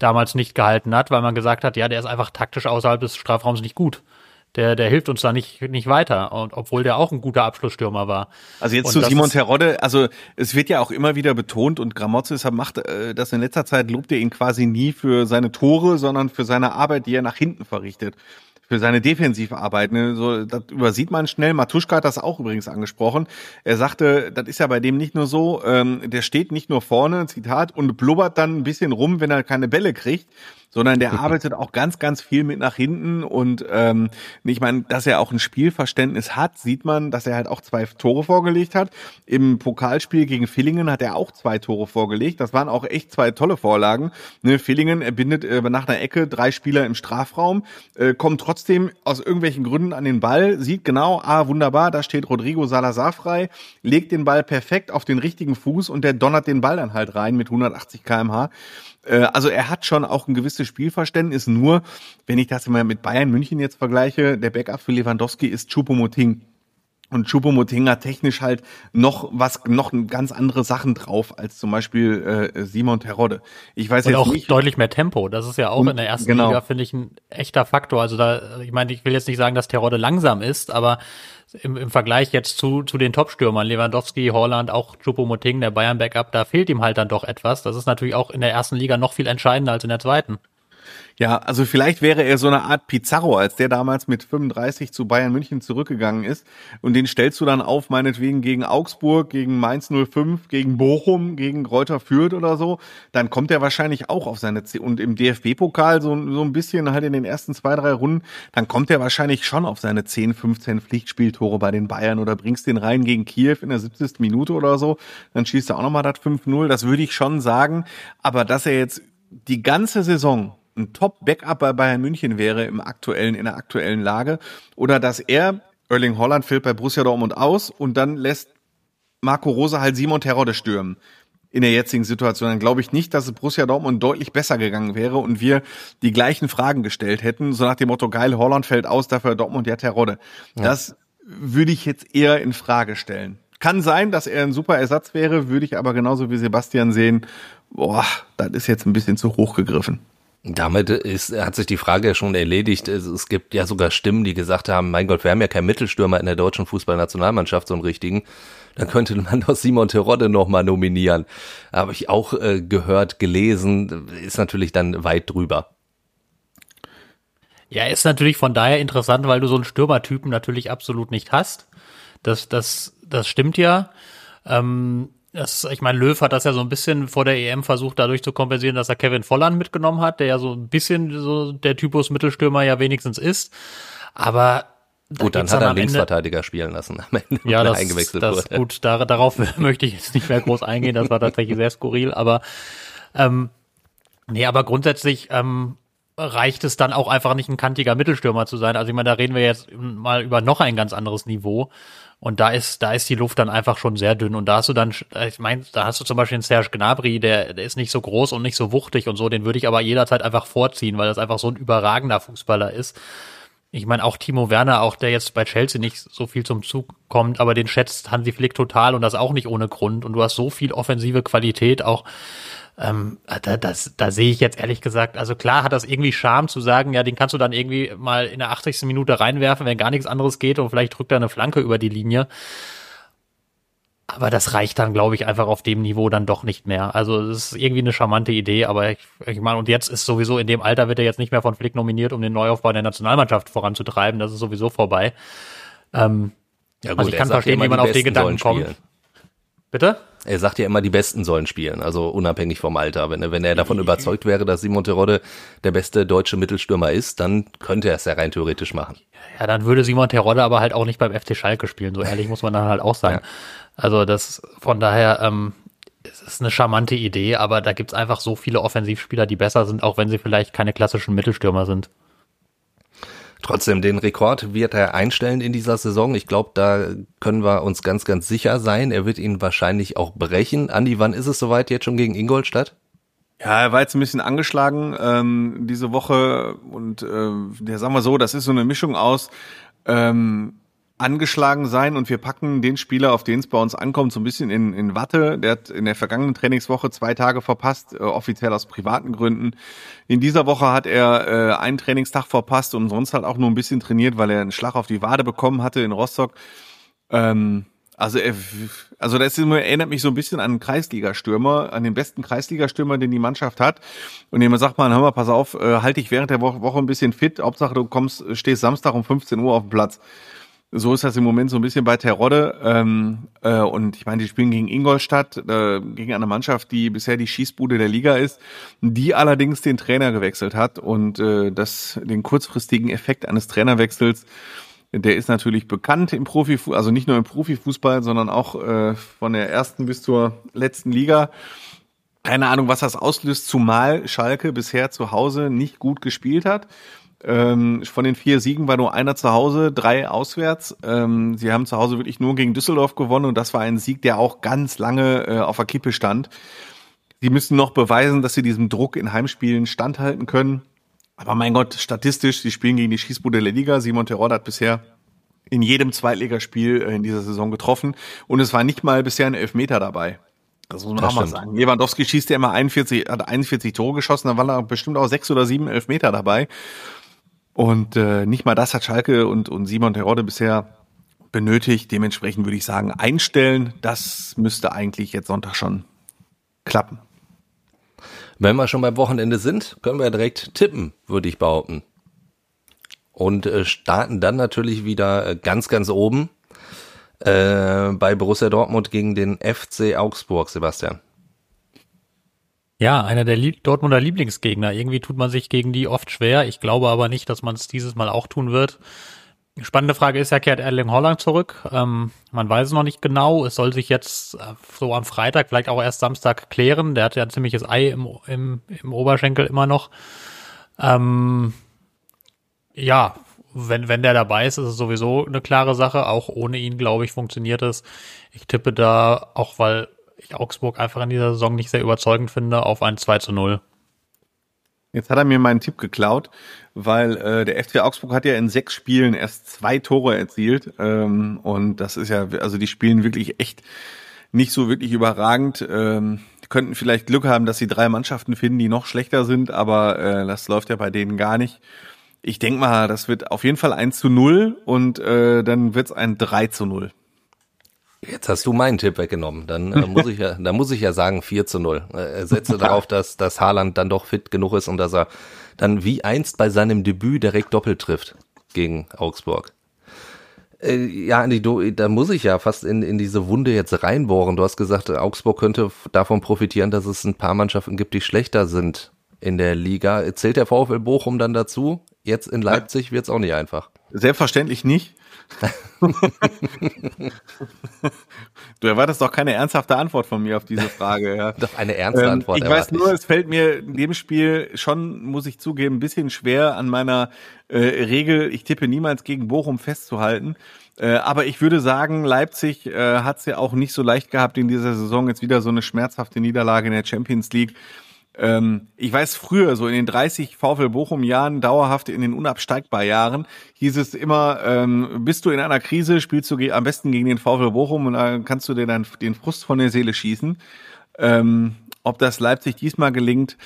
E: damals nicht gehalten hat, weil man gesagt hat, ja, der ist einfach taktisch außerhalb des Strafraums nicht gut. Der, der hilft uns da nicht, nicht weiter. Und obwohl der auch ein guter Abschlussstürmer war.
F: Also jetzt
E: Und
F: zu Simon Terodde, also es wird ja auch immer wieder betont und Gramozis macht äh, das in letzter Zeit, lobt er ihn quasi nie für seine Tore, sondern für seine Arbeit, die er nach hinten verrichtet. Für seine defensive Arbeit. Ne? So, das übersieht man schnell. Matuschka hat das auch übrigens angesprochen. Er sagte, das ist ja bei dem nicht nur so, ähm, der steht nicht nur vorne, Zitat, und blubbert dann ein bisschen rum, wenn er keine Bälle kriegt, sondern der [LAUGHS] arbeitet auch ganz, ganz viel mit nach hinten und ähm, ich meine, dass er auch ein Spielverständnis hat, sieht man, dass er halt auch zwei Tore vorgelegt hat. Im Pokalspiel gegen Villingen hat er auch zwei Tore vorgelegt. Das waren auch echt zwei tolle Vorlagen. Ne, Villingen bindet äh, nach einer Ecke drei Spieler im Strafraum, äh, kommt trotzdem aus irgendwelchen Gründen an den Ball, sieht genau, ah wunderbar, da steht Rodrigo Salazar frei, legt den Ball perfekt auf den richtigen Fuß und der donnert den Ball dann halt rein mit 180 km/h. Äh, Also er hat schon auch ein gewisses Spielverständnis, nur wenn ich das mal mit Bayern München jetzt vergleiche, der Backup für Lewandowski ist Choupo-Moting. Und Choupo-Moting hat technisch halt noch was, noch ganz andere Sachen drauf als zum Beispiel äh, Simon Terodde. Ich weiß
E: Und
F: jetzt
E: auch
F: nicht.
E: deutlich mehr Tempo. Das ist ja auch
F: Und-
E: in der ersten
F: genau.
E: Liga, finde ich, ein echter Faktor. Also da, ich meine, ich will jetzt nicht sagen, dass Terodde langsam ist, aber im, im Vergleich jetzt zu, zu den Top-Stürmern, Lewandowski, Holland, auch Choupo-Moting, der Bayern-Backup, da fehlt ihm halt dann doch etwas. Das ist natürlich auch in der ersten Liga noch viel entscheidender als in der zweiten.
F: Ja, also vielleicht wäre er so eine Art Pizarro, als der damals mit 35 zu Bayern München zurückgegangen ist. Und den stellst du dann auf, meinetwegen gegen Augsburg, gegen Mainz 05, gegen Bochum, gegen Reuter Fürth oder so. Dann kommt er wahrscheinlich auch auf seine C und im DFB-Pokal so, so ein bisschen halt in den ersten zwei, drei Runden, dann kommt er wahrscheinlich schon auf seine 10, 15 Pflichtspieltore bei den Bayern oder bringst den rein gegen Kiew in der 70. Minute oder so. Dann schießt er auch nochmal das 5-0. Das würde ich schon sagen. Aber dass er jetzt die ganze Saison ein Top-Backup bei Bayern München wäre im aktuellen, in der aktuellen Lage. Oder dass er, Erling Holland fällt bei Borussia Dortmund aus und dann lässt Marco Rose halt Simon Terodde stürmen. In der jetzigen Situation, dann glaube ich nicht, dass es Borussia Dortmund deutlich besser gegangen wäre und wir die gleichen Fragen gestellt hätten, so nach dem Motto, geil, Holland fällt aus, dafür Dortmund ja Terodde. Das würde ich jetzt eher in Frage stellen. Kann sein, dass er ein super Ersatz wäre, würde ich aber genauso wie Sebastian sehen, boah, das ist jetzt ein bisschen zu hoch gegriffen.
D: Damit ist, hat sich die Frage ja schon erledigt. Es, es gibt ja sogar Stimmen, die gesagt haben, mein Gott, wir haben ja keinen Mittelstürmer in der deutschen Fußballnationalmannschaft, so einen richtigen. Dann könnte man doch Simon Terodde nochmal nominieren. Habe ich auch äh, gehört, gelesen, ist natürlich dann weit drüber.
E: Ja, ist natürlich von daher interessant, weil du so einen Stürmertypen natürlich absolut nicht hast. Das, das, das stimmt ja. Ähm, das, ich meine, Löw hat das ja so ein bisschen vor der EM versucht, dadurch zu kompensieren, dass er Kevin Volland mitgenommen hat, der ja so ein bisschen so der Typus Mittelstürmer ja wenigstens ist. Aber da
D: Gut, dann hat er
E: am
D: einen
E: Ende-
D: Linksverteidiger spielen lassen am Ende,
E: Ja,
D: wenn er
E: das,
D: eingewechselt
E: das
D: wurde.
E: gut, da, darauf [LAUGHS] möchte ich jetzt nicht mehr groß eingehen, das war tatsächlich sehr skurril, aber ähm, nee, aber grundsätzlich ähm, reicht es dann auch einfach nicht ein kantiger Mittelstürmer zu sein. Also ich meine, da reden wir jetzt mal über noch ein ganz anderes Niveau. Und da ist, da ist die Luft dann einfach schon sehr dünn. Und da hast du dann, ich meine, da hast du zum Beispiel den Serge Gnabry, der, der ist nicht so groß und nicht so wuchtig und so, den würde ich aber jederzeit einfach vorziehen, weil das einfach so ein überragender Fußballer ist. Ich meine, auch Timo Werner, auch der jetzt bei Chelsea nicht so viel zum Zug kommt, aber den schätzt Hansi Flick total und das auch nicht ohne Grund. Und du hast so viel offensive Qualität, auch Ähm, da, das, da sehe ich jetzt ehrlich gesagt, also klar hat das irgendwie Charme zu sagen, ja, den kannst du dann irgendwie mal in der 80. Minute reinwerfen, wenn gar nichts anderes geht und vielleicht drückt er eine Flanke über die Linie. Aber das reicht dann, glaube ich, einfach auf dem Niveau dann doch nicht mehr. Also es ist irgendwie eine charmante Idee, aber ich, ich meine, und jetzt ist sowieso in dem Alter wird er jetzt nicht mehr von Flick nominiert, um den Neuaufbau der Nationalmannschaft voranzutreiben. Das ist sowieso vorbei. Ähm, ja, gut, also ich kann verstehen, wie man auf den Gedanken kommt. Bitte?
D: Er sagt ja immer, die Besten sollen spielen, also unabhängig vom Alter. Wenn er, wenn er davon überzeugt wäre, dass Simon Terodde der beste deutsche Mittelstürmer ist, dann könnte er es ja rein theoretisch machen.
E: Ja, dann würde Simon Terodde aber halt auch nicht beim FC Schalke spielen, so ehrlich muss man dann halt auch sein. Ja. Also das, von daher, ähm, es ist eine charmante Idee, aber da gibt's einfach so viele Offensivspieler, die besser sind, auch wenn sie vielleicht keine klassischen Mittelstürmer sind.
D: Trotzdem, den Rekord wird er einstellen in dieser Saison. Ich glaube, da können wir uns ganz, ganz sicher sein. Er wird ihn wahrscheinlich auch brechen. Andi, wann ist es soweit jetzt schon gegen Ingolstadt?
F: Ja, er war jetzt ein bisschen angeschlagen ähm, diese Woche und äh, der sagen wir so, das ist so eine Mischung aus ähm, angeschlagen sein und wir packen den Spieler, auf den es bei uns ankommt, so ein bisschen in, in Watte. Der hat in der vergangenen Trainingswoche zwei Tage verpasst, äh, offiziell aus privaten Gründen. In dieser Woche hat er äh, einen Trainingstag verpasst und sonst halt auch nur ein bisschen trainiert, weil er einen Schlag auf die Wade bekommen hatte in Rostock. Ähm, also er, also das erinnert mich so ein bisschen an einen Kreisligastürmer, an den besten Kreisligastürmer, den die Mannschaft hat. Und jemand sagt mal, hör mal, pass auf, äh, halte dich während der Woche, Woche ein bisschen fit. Hauptsache du kommst, stehst Samstag um 15 Uhr auf dem Platz. So ist das im Moment so ein bisschen bei Terodde. Ähm, äh, und ich meine, die spielen gegen Ingolstadt, äh, gegen eine Mannschaft, die bisher die Schießbude der Liga ist, die allerdings den Trainer gewechselt hat. Und äh, das, den kurzfristigen Effekt eines Trainerwechsels, der ist natürlich bekannt im Profifußball, also nicht nur im Profifußball, sondern auch äh, von der ersten bis zur letzten Liga. Keine Ahnung, was das auslöst, zumal Schalke bisher zu Hause nicht gut gespielt hat. Ähm, von den vier Siegen war nur einer zu Hause, drei auswärts. Ähm, sie haben zu Hause wirklich nur gegen Düsseldorf gewonnen und das war ein Sieg, der auch ganz lange äh, auf der Kippe stand. Sie müssen noch beweisen, dass sie diesem Druck in Heimspielen standhalten können. Aber mein Gott, statistisch, sie spielen gegen die Schießbude der Liga. Simon Terod hat bisher in jedem Zweitligaspiel äh, in dieser Saison getroffen und es war nicht mal bisher ein Elfmeter dabei. Das muss man das auch mal sagen. Lewandowski schießt ja immer 41, hat 41 Tore geschossen, da waren da bestimmt auch sechs oder sieben Elfmeter dabei. Und äh, nicht mal das hat Schalke und, und Simon Terodde bisher benötigt. Dementsprechend würde ich sagen, einstellen, das müsste eigentlich jetzt Sonntag schon klappen.
D: Wenn wir schon beim Wochenende sind, können wir direkt tippen, würde ich behaupten. Und äh, starten dann natürlich wieder äh, ganz, ganz oben äh, bei Borussia Dortmund gegen den FC Augsburg, Sebastian.
E: Ja, einer der Lieb Dortmunder Lieblingsgegner. Irgendwie tut man sich gegen die oft schwer. Ich glaube aber nicht, dass man es dieses Mal auch tun wird. Spannende Frage ist ja, kehrt Erling Holland zurück? Ähm, man weiß es noch nicht genau. Es soll sich jetzt äh, so am Freitag, vielleicht auch erst Samstag klären. Der hat ja ein ziemliches Ei im, im, im Oberschenkel immer noch. Ähm, ja, wenn, wenn der dabei ist, ist es sowieso eine klare Sache. Auch ohne ihn, glaube ich, funktioniert es. Ich tippe da, auch weil ich Augsburg einfach in dieser Saison nicht sehr überzeugend finde, auf ein 2 zu 0.
F: Jetzt hat er mir meinen Tipp geklaut, weil äh, der FC Augsburg hat ja in sechs Spielen erst zwei Tore erzielt. Ähm, und das ist ja, also die spielen wirklich echt nicht so wirklich überragend. Ähm, könnten vielleicht Glück haben, dass sie drei Mannschaften finden, die noch schlechter sind, aber äh, das läuft ja bei denen gar nicht. Ich denke mal, das wird auf jeden Fall 1 zu 0 und äh, dann wird's ein 3 zu 0.
D: Jetzt hast du meinen Tipp weggenommen. Dann äh, muss ich ja, [LAUGHS] dann muss ich ja sagen 4 zu 0. Äh, setze darauf, dass, dass Haaland dann doch fit genug ist und dass er dann wie einst bei seinem Debüt direkt doppelt trifft gegen Augsburg. Äh, ja, Andi, du, da muss ich ja fast in, in diese Wunde jetzt reinbohren. Du hast gesagt, Augsburg könnte davon profitieren, dass es ein paar Mannschaften gibt, die schlechter sind in der Liga. Zählt der VfL Bochum dann dazu? Jetzt in Leipzig wird's auch nicht einfach.
F: Selbstverständlich nicht. [LAUGHS] du erwartest doch keine ernsthafte Antwort von mir auf diese Frage. Ja. [LAUGHS]
D: doch eine ernste ähm, Antwort.
F: Ich weiß nur, es fällt mir in dem Spiel schon, muss ich zugeben, ein bisschen schwer an meiner äh, Regel, ich tippe niemals gegen Bochum festzuhalten. Äh, aber ich würde sagen, Leipzig äh, hat es ja auch nicht so leicht gehabt in dieser Saison. Jetzt wieder so eine schmerzhafte Niederlage in der Champions League. Ähm, ich weiß früher, so in den 30 VfL Bochum Jahren, dauerhaft in den unabsteigbar Jahren, hieß es immer, ähm, bist du in einer Krise, spielst du am besten gegen den VfL Bochum und dann kannst du dir dann den Frust von der Seele schießen. Ähm, ob das Leipzig diesmal gelingt.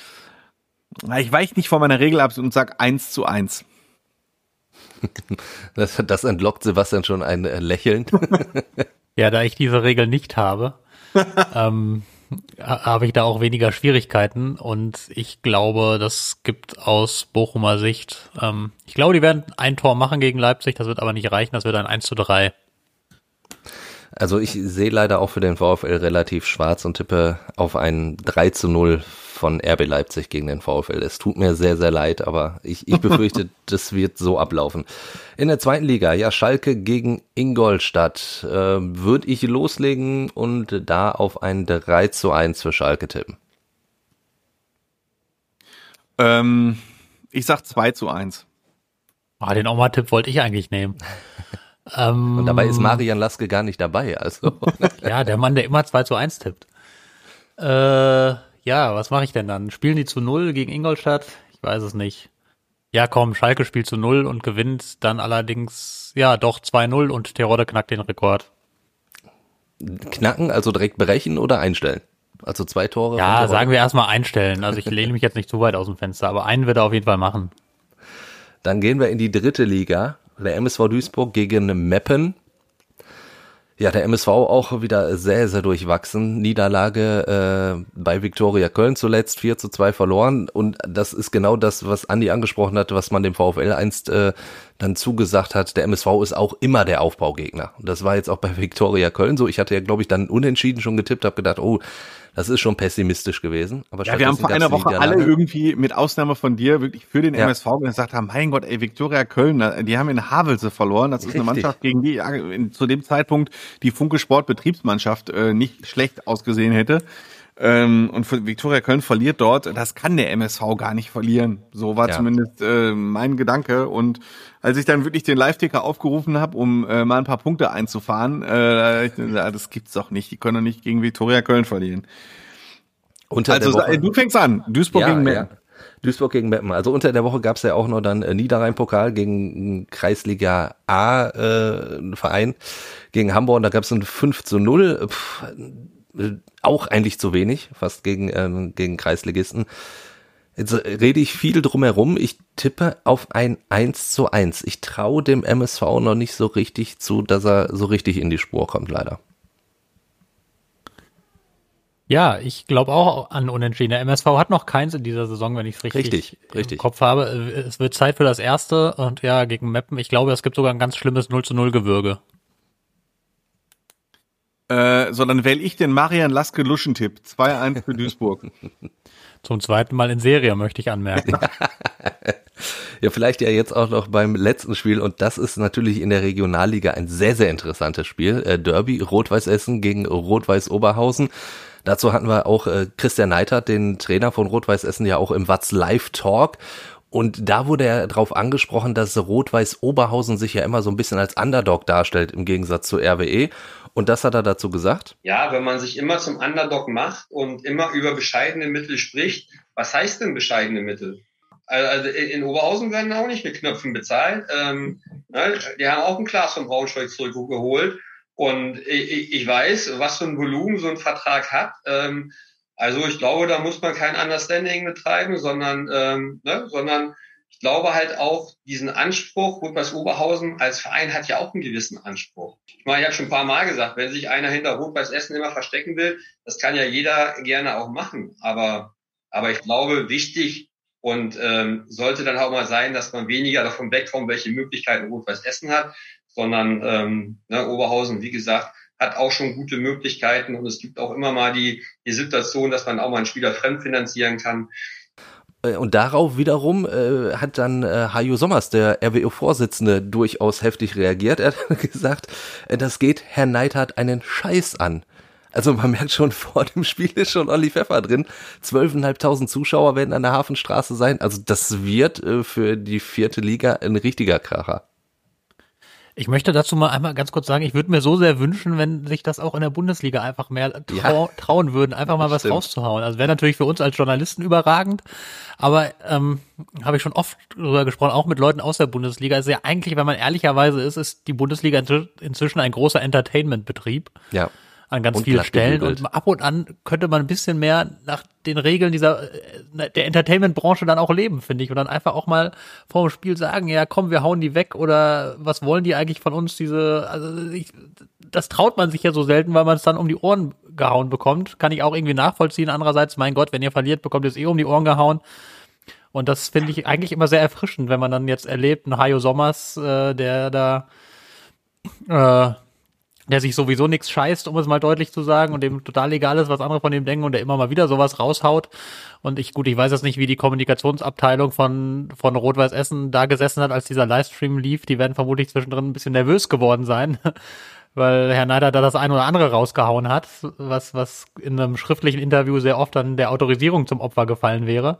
F: Ich weiche nicht von meiner Regel ab und sag 1 zu 1. [LAUGHS]
D: Das, das entlockt Sebastian schon ein äh, Lächeln. [LAUGHS]
E: Ja, da ich diese Regel nicht habe, [LAUGHS] ähm, habe ich da auch weniger Schwierigkeiten und ich glaube, das gibt aus Bochumer Sicht, ähm, ich glaube, die werden ein Tor machen gegen Leipzig, das wird aber nicht reichen, das wird ein 1 zu 3.
D: Also ich sehe leider auch für den VfL relativ schwarz und tippe auf ein 3 zu 0 von RB Leipzig gegen den VfL. Es tut mir sehr, sehr leid, aber ich, ich befürchte, [LAUGHS] das wird so ablaufen. In der zweiten Liga, ja, Schalke gegen Ingolstadt. Äh, Würde ich loslegen und da auf ein 3 zu 1 für Schalke tippen.
F: Ähm, ich sag 2 zu 1.
E: Ah, den Oma-Tipp wollte ich eigentlich nehmen. ähm, [LAUGHS]
D: Und dabei ist Marian Laske gar nicht dabei. Also [LAUGHS]
E: Ja, der Mann, der immer 2 zu 1 tippt. Äh, ja, was mache ich denn dann? Spielen die zu 0 gegen Ingolstadt? Ich weiß es nicht. Ja, komm, Schalke spielt zu 0 und gewinnt dann allerdings, ja, doch 2-0 und Terodde knackt den Rekord.
D: knacken, also direkt brechen oder einstellen. Also zwei Tore.
E: Ja, sagen wir erstmal einstellen. Also ich lehne mich jetzt nicht zu weit aus dem Fenster, aber einen wird er auf jeden Fall machen.
D: Dann gehen wir in die dritte Liga. Der MSV Duisburg gegen Meppen. Ja, der MSV auch wieder sehr, sehr durchwachsen. Niederlage äh, bei Viktoria Köln zuletzt 4 zu 2 verloren. Und das ist genau das, was Andi angesprochen hat, was man dem VfL einst äh, dann zugesagt hat. Der MSV ist auch immer der Aufbaugegner. Und das war jetzt auch bei Viktoria Köln so. Ich hatte ja, glaube ich, dann unentschieden schon getippt, habe gedacht, oh, das ist schon pessimistisch gewesen. Aber
F: Ja, wir haben vor einer Woche alle irgendwie, mit Ausnahme von dir, wirklich für den
D: Ja.
F: MSV gesagt haben, mein Gott, ey, Viktoria Köln, die haben in Havelse verloren. Das ist eine
D: Richtig.
F: Mannschaft, gegen die zu dem Zeitpunkt die Funke Sport Betriebsmannschaft äh, nicht schlecht ausgesehen hätte. Ähm, und Viktoria Köln verliert dort, das kann der MSV gar nicht verlieren. So war
D: Ja.
F: zumindest äh, mein Gedanke. Und als ich dann wirklich den Live-Ticker aufgerufen habe, um äh, mal ein paar Punkte einzufahren, äh, ich, ja, das gibt's doch nicht. Die können doch nicht gegen Viktoria Köln verlieren.
D: Unter
F: Also du fängst an. Duisburg gegen Meppen.
D: Duisburg gegen Meppen. Also unter der Woche gab es ja auch noch dann äh, Niederrhein-Pokal gegen äh, Kreisliga A äh, Verein gegen Hamburg. Und da gab es ein 5 zu 0. Pff, auch eigentlich zu wenig, fast gegen, ähm, gegen Kreisligisten. Jetzt äh, rede ich viel drumherum. Ich tippe auf ein 1 zu 1. Ich traue dem MSV noch nicht so richtig zu, dass er so richtig in die Spur kommt, leider.
E: Ja, ich glaube auch an Unentschieden. Der MSV hat noch keins in dieser Saison, wenn ich es richtig,
D: Richtig,
E: im
D: richtig.
E: Kopf habe. Es wird Zeit für das erste und ja, gegen Meppen. Ich glaube, es gibt sogar ein ganz schlimmes 0 zu 0 Gewürge.
F: Äh, so, dann wähle ich den Marian Laske Luschentipp. 2-1 für Duisburg. [LAUGHS]
E: Zum zweiten Mal in Serie, möchte ich anmerken.
D: Ja, vielleicht ja jetzt auch noch beim letzten Spiel und das ist natürlich in der Regionalliga ein sehr, sehr interessantes Spiel. Äh, Derby Rot-Weiß Essen gegen Rot-Weiß Oberhausen. Dazu hatten wir auch äh, Christian Neitert, den Trainer von Rot-Weiß Essen, ja auch im Watz Live Talk. Und da wurde er darauf angesprochen, dass Rot-Weiß Oberhausen sich ja immer so ein bisschen als Underdog darstellt im Gegensatz zu RWE. Und das hat er dazu gesagt.
G: Ja, wenn man sich immer zum Underdog macht und immer über bescheidene Mittel spricht, was heißt denn bescheidene Mittel? Also in Oberhausen werden auch nicht mit Knöpfen bezahlt. Ähm, ne, die haben auch ein Glas von Braunschweig zurückgeholt. Und ich, ich weiß, was für ein Volumen so ein Vertrag hat. Ähm, also ich glaube, da muss man kein Understanding betreiben, sondern, ähm, ne, sondern ich glaube halt auch diesen Anspruch, Rot-Weiß Oberhausen als Verein hat ja auch einen gewissen Anspruch. Ich meine, ich habe schon ein paar Mal gesagt, wenn sich einer hinter Rot-Weiß Essen immer verstecken will, das kann ja jeder gerne auch machen. Aber, aber ich glaube, wichtig und ähm, sollte dann auch mal sein, dass man weniger davon wegkommt, welche Möglichkeiten Rot-Weiß Essen hat, sondern ähm, ne, Oberhausen, wie gesagt, hat auch schon gute Möglichkeiten und es gibt auch immer mal die, die Situation, dass man auch mal einen Spieler fremdfinanzieren kann.
D: Äh, Und darauf wiederum äh, hat dann äh, Hajo Sommers, der RWO-Vorsitzende, durchaus heftig reagiert. Er hat [LAUGHS] gesagt, äh, das geht Herr Neidhardt einen Scheiß an. Also man merkt schon, [LAUGHS] vor dem Spiel ist schon Olli Pfeffer drin. 12.500 Zuschauer werden an der Hafenstraße sein. Also das wird äh, für die vierte Liga ein richtiger Kracher.
E: Ich möchte dazu mal einmal ganz kurz sagen, ich würde mir so sehr wünschen, wenn sich das auch in der Bundesliga einfach mehr trau trauen würden, einfach mal was
D: stimmt.
E: rauszuhauen. Also wäre natürlich für uns als Journalisten überragend, aber ähm, habe ich schon oft drüber gesprochen, auch mit Leuten aus der Bundesliga. Also ja eigentlich, wenn man ehrlicherweise ist, ist die Bundesliga inzw- inzwischen ein großer Entertainment-Betrieb.
D: Ja.
E: An ganz
D: Und
E: vielen Stellen.
D: gebügelt.
E: Und ab und an könnte man ein bisschen mehr nach den Regeln dieser äh, der Entertainment-Branche dann auch leben, finde ich. Und dann einfach auch mal vor dem Spiel sagen, ja komm, wir hauen die weg oder was wollen die eigentlich von uns, diese, also ich, das traut man sich ja so selten, weil man es dann um die Ohren gehauen bekommt. Kann ich auch irgendwie nachvollziehen. Andererseits, mein Gott, wenn ihr verliert, bekommt ihr es eh um die Ohren gehauen. Und das finde ich eigentlich immer sehr erfrischend, wenn man dann jetzt erlebt, ein Hajo Sommers, äh, der da, äh, der sich sowieso nichts scheißt, um es mal deutlich zu sagen, und dem total egal ist, was andere von ihm denken, und der immer mal wieder sowas raushaut. Und ich, gut, ich weiß jetzt nicht, wie die Kommunikationsabteilung von, von Rot-Weiß Essen da gesessen hat, als dieser Livestream lief. Die werden vermutlich zwischendrin ein bisschen nervös geworden sein. [LAUGHS] Weil Herr Neider da das ein oder andere rausgehauen hat, was, was in einem schriftlichen Interview sehr oft dann der Autorisierung zum Opfer gefallen wäre.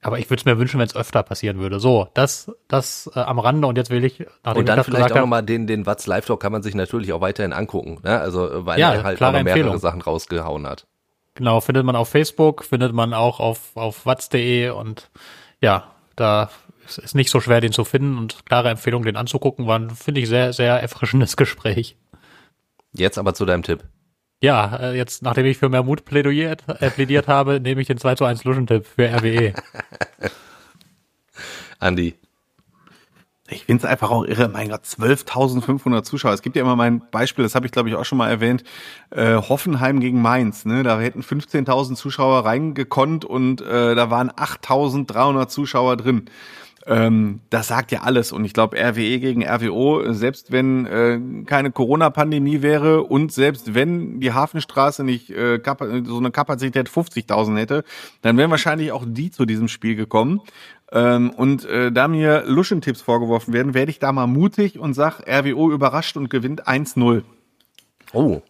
E: Aber ich würde es mir wünschen, wenn es öfter passieren würde. So, das, das äh, am Rande und jetzt will ich,
D: Und dann
E: ich
D: vielleicht auch nochmal den, den Watz Live Talk kann man sich natürlich auch weiterhin angucken, ne? Also, äh, weil
E: Ja,
D: er halt auch
E: klare
D: noch mehrere
E: Empfehlung.
D: Sachen rausgehauen hat.
E: Genau, findet man auf Facebook, findet man auch auf, auf watz.de und ja, da ist ist nicht so schwer, den zu finden und klare Empfehlung, den anzugucken, war finde ich, sehr, sehr erfrischendes [LAUGHS] Gespräch.
D: Jetzt aber zu deinem Tipp.
E: Ja, äh, jetzt, nachdem ich für mehr Mut plädiert, äh, plädiert habe, [LAUGHS] nehme ich den 2 zu 1 Luschentipp für. RWE. [LAUGHS]
D: Andi.
F: Ich finde es einfach auch irre. Mein Gott, 12.500 Zuschauer. Es gibt ja immer mein Beispiel, das habe ich glaube ich auch schon mal erwähnt, äh, Hoffenheim gegen Mainz. Ne? Da hätten 15.000 Zuschauer reingekonnt und äh, da waren 8.300 Zuschauer drin. Ähm, das sagt ja alles. Und ich glaube, RWE gegen RWO, selbst wenn äh, keine Corona-Pandemie wäre und selbst wenn die Hafenstraße nicht äh, so eine Kapazität 50.000 hätte, dann wären wahrscheinlich auch die zu diesem Spiel gekommen. Ähm, und äh, da mir Luschentipps vorgeworfen werden, werde ich da mal mutig und sag, RWO überrascht und gewinnt 1-0.
D: Oh.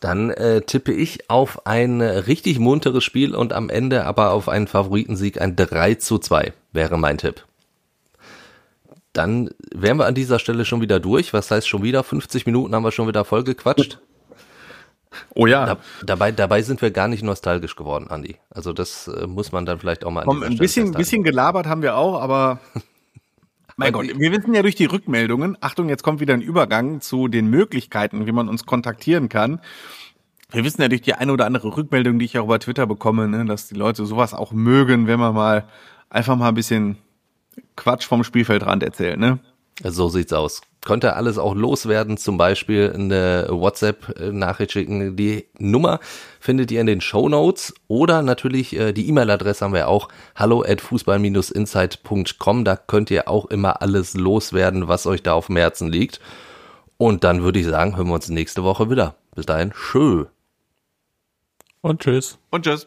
D: Dann äh, tippe ich auf ein äh, richtig munteres Spiel und am Ende aber auf einen Favoritensieg, ein 3 zu 2 wäre mein Tipp. Dann wären wir an dieser Stelle schon wieder durch. Was heißt schon wieder? 50 Minuten haben wir schon wieder voll gequatscht.
F: Oh ja.
D: Da, dabei, dabei sind wir gar nicht nostalgisch geworden, Andi. Also das äh, muss man dann vielleicht auch mal
F: Komm, ein bisschen, bisschen gelabert haben wir auch, aber [LAUGHS] mein Gott, wir wissen ja durch die Rückmeldungen, Achtung, jetzt kommt wieder ein Übergang zu den Möglichkeiten, wie man uns kontaktieren kann. Wir wissen ja durch die eine oder andere Rückmeldung, die ich auch über Twitter bekomme, ne, dass die Leute sowas auch mögen, wenn man mal einfach mal ein bisschen Quatsch vom Spielfeldrand erzählt, ne?
D: So sieht's aus. Könnte alles auch loswerden, zum Beispiel eine WhatsApp-Nachricht schicken. Die Nummer findet ihr in den Show Notes oder natürlich äh, die E-Mail-Adresse haben wir auch hallo at fußball-insight.com. Da könnt ihr auch immer alles loswerden, was euch da auf dem Herzen liegt. Und dann würde ich sagen, hören wir uns nächste Woche wieder. Bis dahin, schö.
E: Und tschüss.
F: Und tschüss.